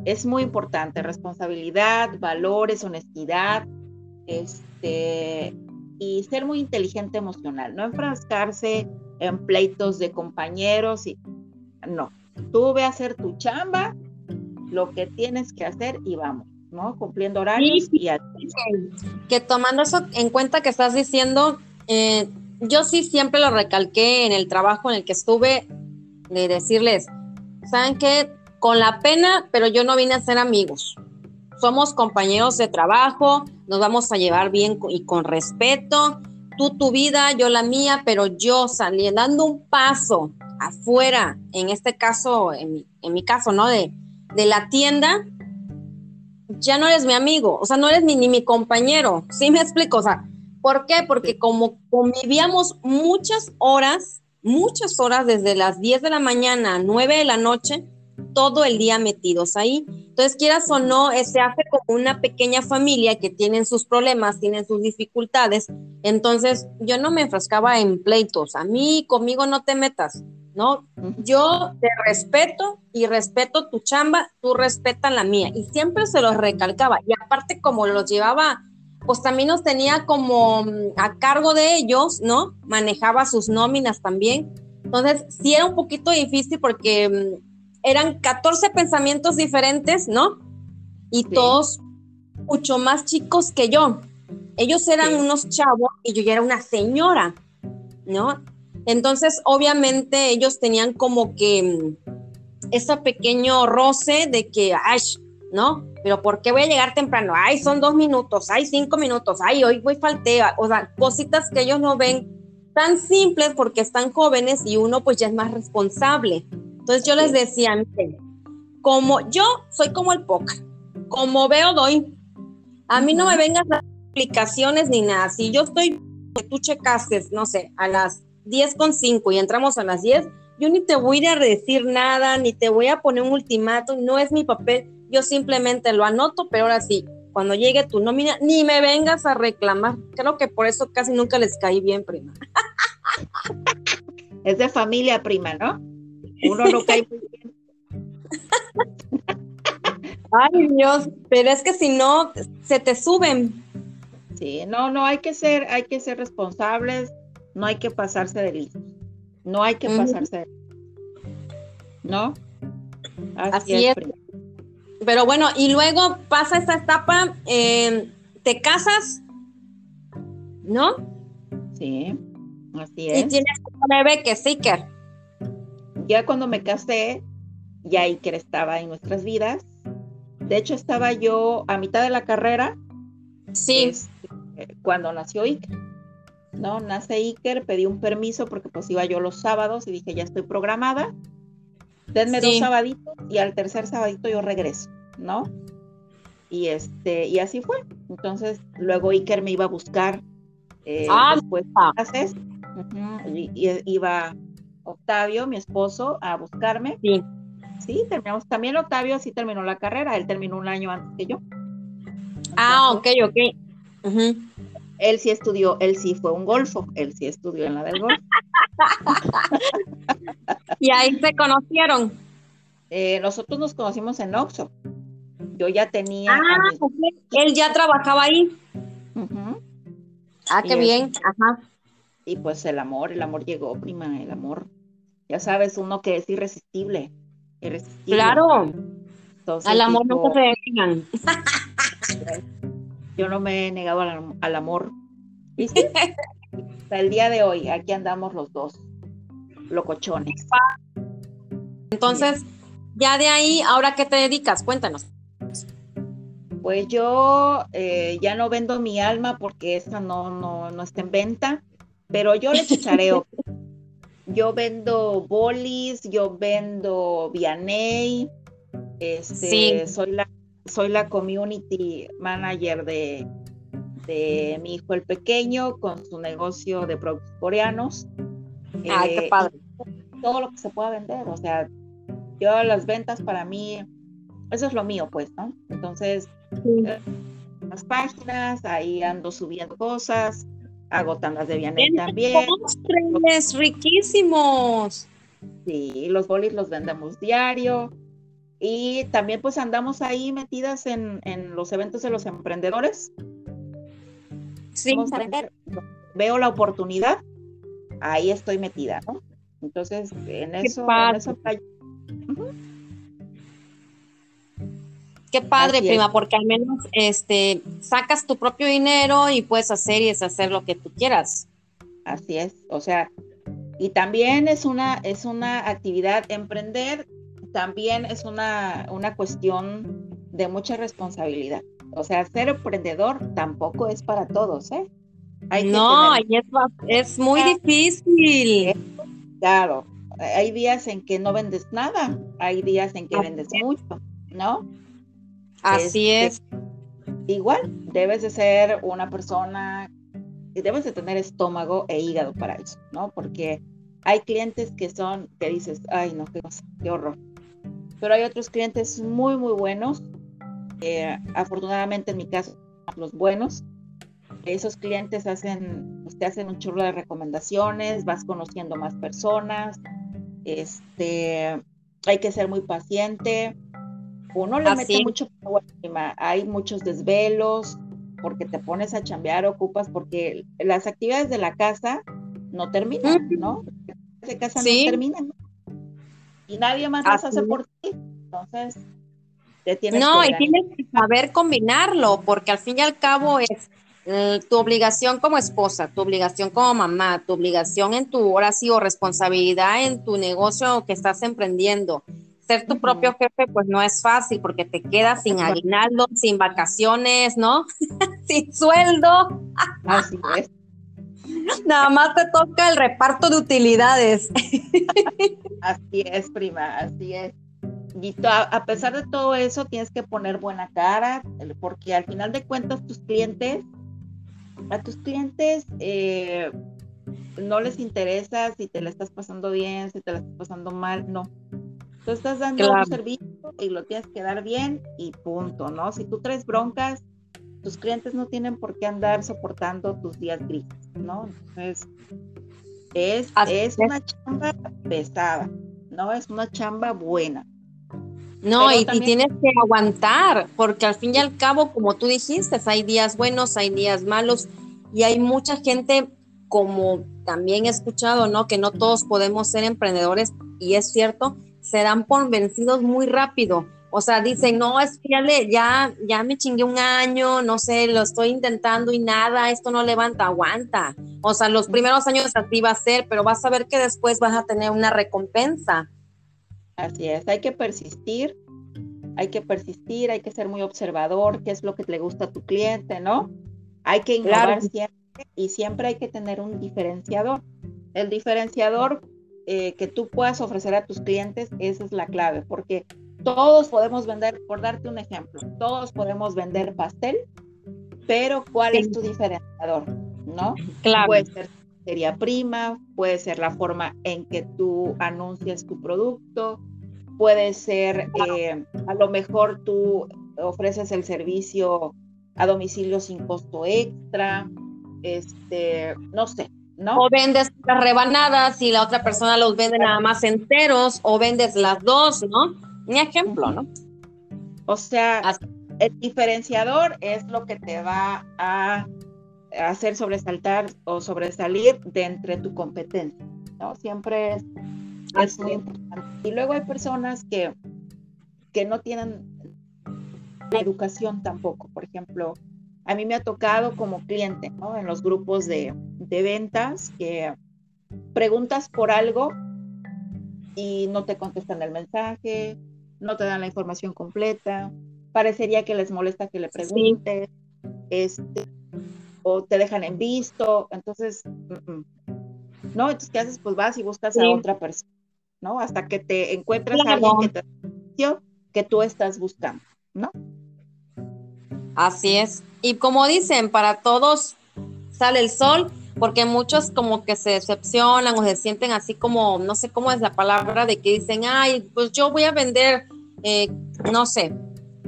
es muy importante, responsabilidad, valores, honestidad, este, y ser muy inteligente emocional, no enfrascarse en pleitos de compañeros y no, tú ve a hacer tu chamba, lo que tienes que hacer y vamos. ¿No? Cumpliendo horarios y Que tomando eso en cuenta que estás diciendo, eh, yo sí siempre lo recalqué en el trabajo en el que estuve, de decirles, ¿saben qué? Con la pena, pero yo no vine a ser amigos. Somos compañeros de trabajo, nos vamos a llevar bien y con respeto. Tú tu vida, yo la mía, pero yo salí dando un paso afuera, en este caso, en mi, en mi caso, ¿no? De, de la tienda, ya no eres mi amigo, o sea, no eres ni, mi compañero, ¿sí me explico? O sea, ¿por qué? Porque como convivíamos muchas horas, muchas horas desde las 10 de la mañana a 9 de la noche, todo el día metidos ahí. Entonces, quieras o no, eh, se hace como una pequeña familia que tienen sus problemas, tienen sus dificultades. Entonces, yo no me enfrascaba en pleitos. A mí, conmigo no te metas. ¿No? Yo te respeto y respeto tu chamba, tú respetas la mía. Y siempre se los recalcaba. Y aparte, como los llevaba, pues también nos tenía como mm, a cargo de ellos, ¿no? Manejaba sus nóminas también. Entonces, sí era un poquito difícil porque mm, eran 14 pensamientos diferentes, ¿no? Y todos mucho más chicos que yo. Ellos eran unos chavos y yo ya era una señora, ¿no? Entonces, obviamente, ellos tenían como que mm, ese pequeño roce de que, ay, ¿no? Pero ¿por qué voy a llegar temprano? Ay, son dos minutos, ay, cinco minutos, ay, hoy voy falté. O sea, cositas que ellos no ven tan simples porque están jóvenes y uno pues ya es más responsable. Entonces yo les decía, como yo soy como el póker, como veo doy. A mí no me vengas las explicaciones ni nada. Si yo estoy, que tú checases, no sé, a las 10 con 5 y entramos a las 10, yo ni te voy a decir nada, ni te voy a poner un ultimátum, no es mi papel, yo simplemente lo anoto, pero ahora sí, cuando llegue tu nómina, ni me vengas a reclamar. Creo que por eso casi nunca les caí bien, prima. Es de familia, prima, ¿no? Uno no cae muy bien. Ay, Dios, pero es que si no, se te suben. Sí, no, no, hay que ser, hay que ser responsables, no hay que pasarse de listos. No hay que pasarse de ¿No? Así, es. Pero bueno, y luego pasa esta etapa, eh, te casas, ¿no? Sí, así es. Y tienes un bebé que sí que. Ya cuando me casé, ya Iker estaba en nuestras vidas. De hecho, estaba yo a mitad de la carrera. Sí. Este, cuando nació Iker. ¿No? Nace Iker, pedí un permiso porque pues iba yo los sábados y dije, ya estoy programada, denme dos sabaditos y al tercer sabadito yo regreso, ¿no? Y este, y así fue. Entonces, luego Iker me iba a buscar eh, Ah, después de clases. Y, y iba Octavio, mi esposo, a buscarme. Sí. Sí, terminamos. También Octavio sí terminó la carrera, él terminó un año antes que yo. Ah, ok, ok. Ujú. Él sí estudió, él sí fue un golfo, él sí estudió en la del golf. [laughs] Y ahí se conocieron. Eh, nosotros nos conocimos en Oxo. Yo ya tenía. Ah, mis- ok. Él ya trabajaba ahí. Ujú, Ah, qué Y bien. Ajá. Y pues el amor, el amor llegó, prima, el amor. Ya sabes, uno que es irresistible. irresistible. Claro. Entonces, Al amor dijo, nunca se dejan. [laughs] Yo no me he negado al, am- al amor. Hasta el día de hoy, aquí andamos los dos, locochones. Entonces, ya de ahí, ¿ahora qué te dedicas? Cuéntanos. Pues yo eh, ya no vendo mi alma porque esa no, no, no está en venta, pero yo le chichareo. [laughs] yo vendo bolis, yo vendo Vianey, este, Sí. soy la soy la community manager de, de mi hijo el pequeño con su negocio de productos coreanos. Ay, Eh, qué padre. y todo lo que se pueda vender, o sea, yo las ventas para mí, eso es lo mío, pues, ¿no? Entonces, las páginas, ahí ando subiendo cosas, hago tandas de Vianey también. Postres riquísimos. Sí, los bolis los vendemos diario. Y también pues andamos ahí metidas en, en los eventos de los emprendedores. Sí. Vamos a vender. Veo la oportunidad, ahí estoy metida, ¿no? Entonces, en eso, en padre. play- Qué padre, prima, porque al menos este sacas tu propio dinero y puedes hacer y deshacer lo que tú quieras. Así es, o sea, y también es una, es una actividad, emprender también es una, una cuestión de mucha responsabilidad. O sea, ser emprendedor tampoco es para todos, ¿eh? Hay no, tener es, es muy Ah. difícil. cuidado. Hay días en que no vendes nada, hay días en que Así vendes mucho, ¿no? Así este, es. Igual, debes de ser una persona debes de tener estómago e hígado para eso, ¿no? Porque hay clientes que son, que dices, ay, no, qué qué horror. Pero hay otros clientes muy, muy buenos. eh, afortunadamente, en mi caso, los buenos. Esos clientes hacen, pues, te hacen un churro de recomendaciones, vas conociendo más personas. Este, hay que ser muy paciente. Uno le Así mete es. mucho hay muchos desvelos, porque te pones a chambear, ocupas, porque las actividades de la casa no terminan. ¿no? Las actividades de casa Sí. no terminan. Y nadie más las hace por ti. Entonces, te tienes No, que y tienes que saber combinarlo, porque al fin y al cabo es eh, tu obligación como esposa, tu obligación como mamá, tu obligación en tu hora sí o responsabilidad en tu negocio que estás emprendiendo. Ser tu propio jefe, pues no es fácil porque te quedas sin aguinaldo, sin vacaciones, ¿no? [laughs] sin sueldo, Así es. nada más te toca el reparto de utilidades. [laughs] Así es, prima, así es. Y a pesar de todo eso, tienes que poner buena cara, porque al final de cuentas tus clientes, a tus clientes eh, no les interesa si te la estás pasando bien, si te la estás pasando mal, no. Tú estás dando Claro. un servicio y lo tienes que dar bien y punto, ¿no? Si tú traes broncas, tus clientes no tienen por qué andar soportando tus días grises, ¿no? Entonces, es es. una chamba pesada, ¿no? Es una chamba buena. No, y, tienes que aguantar, porque al fin y al cabo, como tú dijiste, hay días buenos, hay días malos, y hay mucha gente, como también he escuchado, ¿no? Que no todos podemos ser emprendedores, y es cierto, se dan por vencidos muy rápido. O sea, dicen, no, es que ya, le- ya, ya me chingué un año, no sé, lo estoy intentando y nada, esto no levanta, aguanta. O sea, los primeros años así va a ser, pero vas a ver que después vas a tener una recompensa. Así es, hay que persistir, hay que persistir, hay que ser muy observador, qué es lo que le gusta a tu cliente, ¿no? Hay que innovar Claro. siempre y siempre hay que tener un diferenciador. El diferenciador eh, que tú puedas ofrecer a tus clientes, esa es la clave, porque todos podemos vender, por darte un ejemplo, todos podemos vender pastel, pero ¿cuál es tu diferenciador? ¿No? Claro. Puede ser sería prima, puede ser la forma en que tú anuncias tu producto, puede ser eh, a lo mejor tú ofreces el servicio a domicilio sin costo extra, este, no sé, ¿no? O vendes las rebanadas y la otra persona los vende nada más enteros, o vendes las dos, ¿no? Un ejemplo, ¿no? O sea, el diferenciador es lo que te va a hacer sobresaltar o sobresalir de entre tu competencia, ¿no? Siempre es, es muy importante. Y luego hay personas que, que no tienen educación tampoco. Por ejemplo, a mí me ha tocado como cliente, ¿no? En los grupos de, de ventas que preguntas por algo y no te contestan el mensaje, no te dan la información completa, parecería que les molesta que le preguntes, este, o te dejan en visto, entonces, ¿no? Entonces, ¿qué haces? Pues vas y buscas a otra persona, ¿no? Hasta que te encuentras a alguien que te que tú estás buscando, ¿no? Así es. Y como dicen, para todos sale el sol, porque muchos como que se decepcionan o se sienten así como, no sé cómo es la palabra, de que dicen, ay, pues yo voy a vender, eh, no sé,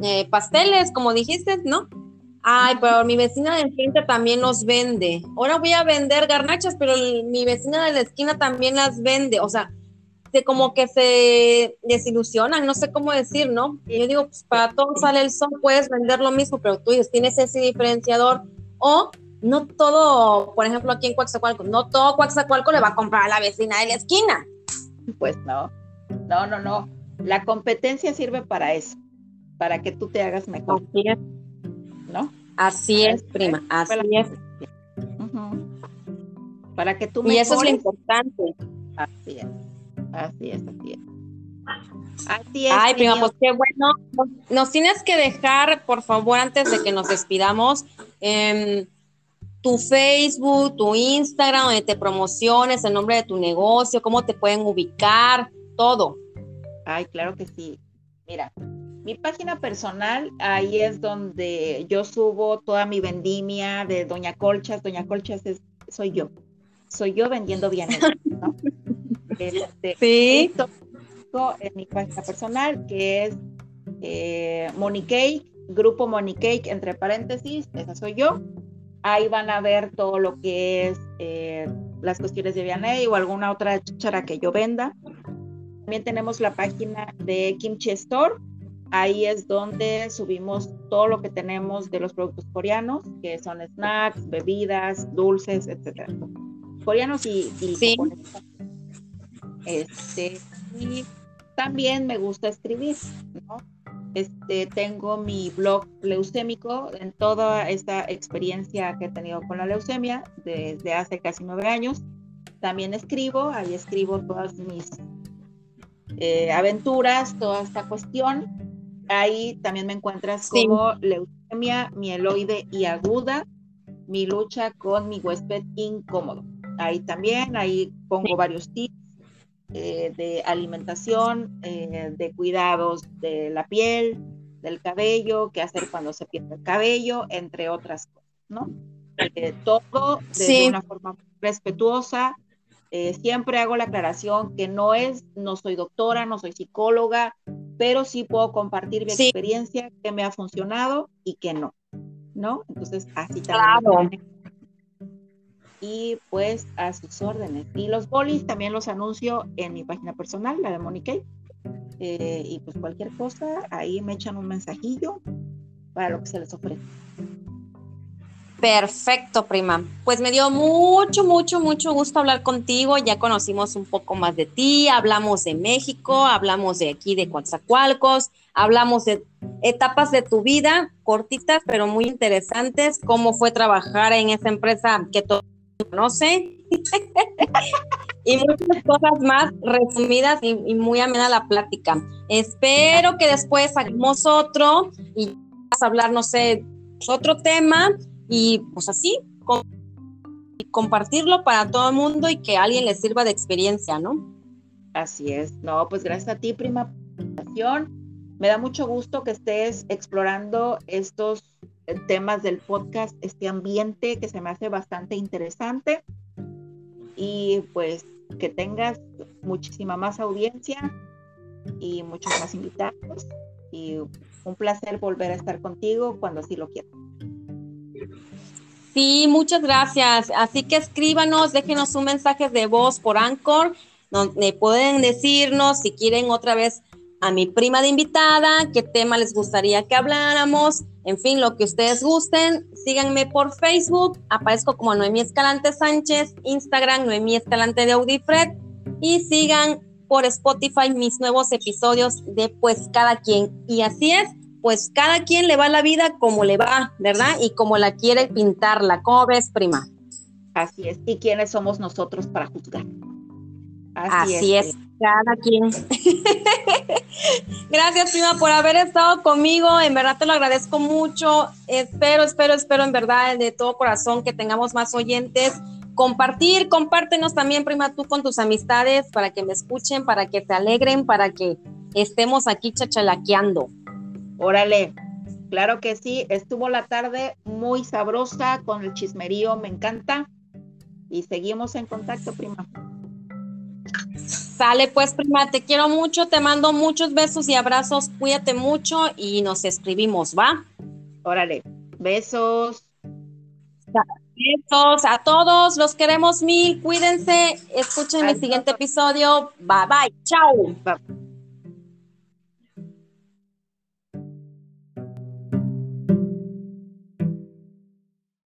eh, pasteles, como dijiste, ¿no? Ay, pero mi vecina de enfrente también los vende. Ahora voy a vender garnachas, pero mi vecina de la esquina también las vende. O sea, de como que se desilusionan, no sé cómo decir, ¿no? yo digo, pues para todos sale el sol, puedes vender lo mismo, pero tú dices, tienes ese diferenciador. O no todo, por ejemplo, aquí en Coaxacualco, no todo Coaxacualco le va a comprar a la vecina de la esquina. Pues no, no, no, no. La competencia sirve para eso, para que tú te hagas mejor. Así es. ¿No? Así es, prima, así es. Para que tú Y eso es lo importante. Así es, así es, así es. Así es. Ay, prima, pues qué bueno. Nos tienes que dejar, por favor, antes de que nos despidamos, eh, tu Facebook, tu Instagram, donde te promociones, el nombre de tu negocio, cómo te pueden ubicar, todo. Ay, claro que sí. Mira, mi página personal, ahí es donde yo subo toda mi vendimia de Doña Colchas. Doña Colchas es, soy yo. Soy yo vendiendo bien. ¿no? [laughs] Este, sí. En mi página personal, que es eh, Cake, Grupo Cake, entre paréntesis, esa soy yo. Ahí van a ver todo lo que es eh, las cuestiones de Vianney o alguna otra chara que yo venda. También tenemos la página de Kimchi Store. Ahí es donde subimos todo lo que tenemos de los productos coreanos, que son snacks, bebidas, dulces, etcétera. Coreanos y, y sí. Este, y también me gusta escribir, ¿no? Este, tengo mi blog leucémico en toda esta experiencia que he tenido con la leucemia desde hace casi nueve años. También escribo, ahí escribo todas mis eh, aventuras, toda esta cuestión. Ahí también me encuentras como leucemia mieloide y aguda, mi lucha con mi huésped incómodo. Ahí también, ahí pongo varios tips eh, de alimentación, eh, de cuidados de la piel, del cabello, qué hacer cuando se pierde el cabello, entre otras cosas, ¿no? Eh, todo de una forma respetuosa. Siempre hago la aclaración que no es, no soy doctora, no soy psicóloga, pero sí puedo compartir mi experiencia, que me ha funcionado y que no, ¿no? Entonces, así también y pues a sus órdenes. Y los bolis también los anuncio en mi página personal, la de Monique. Eh, y pues cualquier cosa, ahí me echan un mensajillo para lo que se les ofrece. Perfecto, prima. Pues me dio mucho, mucho, mucho gusto hablar contigo. Ya conocimos un poco más de ti, hablamos de México, hablamos de aquí de Coatzacoalcos, hablamos de etapas de tu vida, cortitas, pero muy interesantes, cómo fue trabajar en esa empresa que todo conoce. [laughs] y muchas cosas más resumidas y, muy amena la plática. Espero que después hagamos otro y vamos a hablar, no sé, otro tema y pues así, compartirlo para todo el mundo y que alguien le sirva de experiencia, ¿no? Así es. No, pues gracias a ti, prima. Me da mucho gusto que estés explorando estos temas del podcast, este ambiente que se me hace bastante interesante. Y pues que tengas muchísima más audiencia y muchos más invitados. Y un placer volver a estar contigo cuando así lo quieras. Sí, muchas gracias. Así que escríbanos, déjenos un mensaje de voz por Anchor, donde pueden decirnos si quieren otra vez a mi prima de invitada, qué tema les gustaría que habláramos, en fin, lo que ustedes gusten. Síganme por Facebook, aparezco como Noemí Escalante Sánchez, Instagram Noemí Escalante de Audifred y sigan por Spotify mis nuevos episodios de Pues cada quien. Y así es, pues cada quien le va la vida como le va, ¿verdad? Y como la quiere pintarla. ¿Cómo ves, prima? Así es. ¿Y quiénes somos nosotros para juzgar? Así, es, cada quien. [laughs] Gracias, prima, por haber estado conmigo. En verdad te lo agradezco mucho. Espero, espero, espero en verdad de todo corazón que tengamos más oyentes. Compartir, compártenos también, prima, tú con tus amistades para que me escuchen, para que te alegren, para que estemos aquí chachalaqueando. Órale, claro que sí, estuvo la tarde muy sabrosa con el chismerío, me encanta. Y seguimos en contacto, prima. Sale pues, prima, te quiero mucho, te mando muchos besos y abrazos, cuídate mucho y nos escribimos, ¿va? Órale, besos. Besos a todos, los queremos mil, cuídense, escuchen mi siguiente episodio, bye bye, chao. Bye.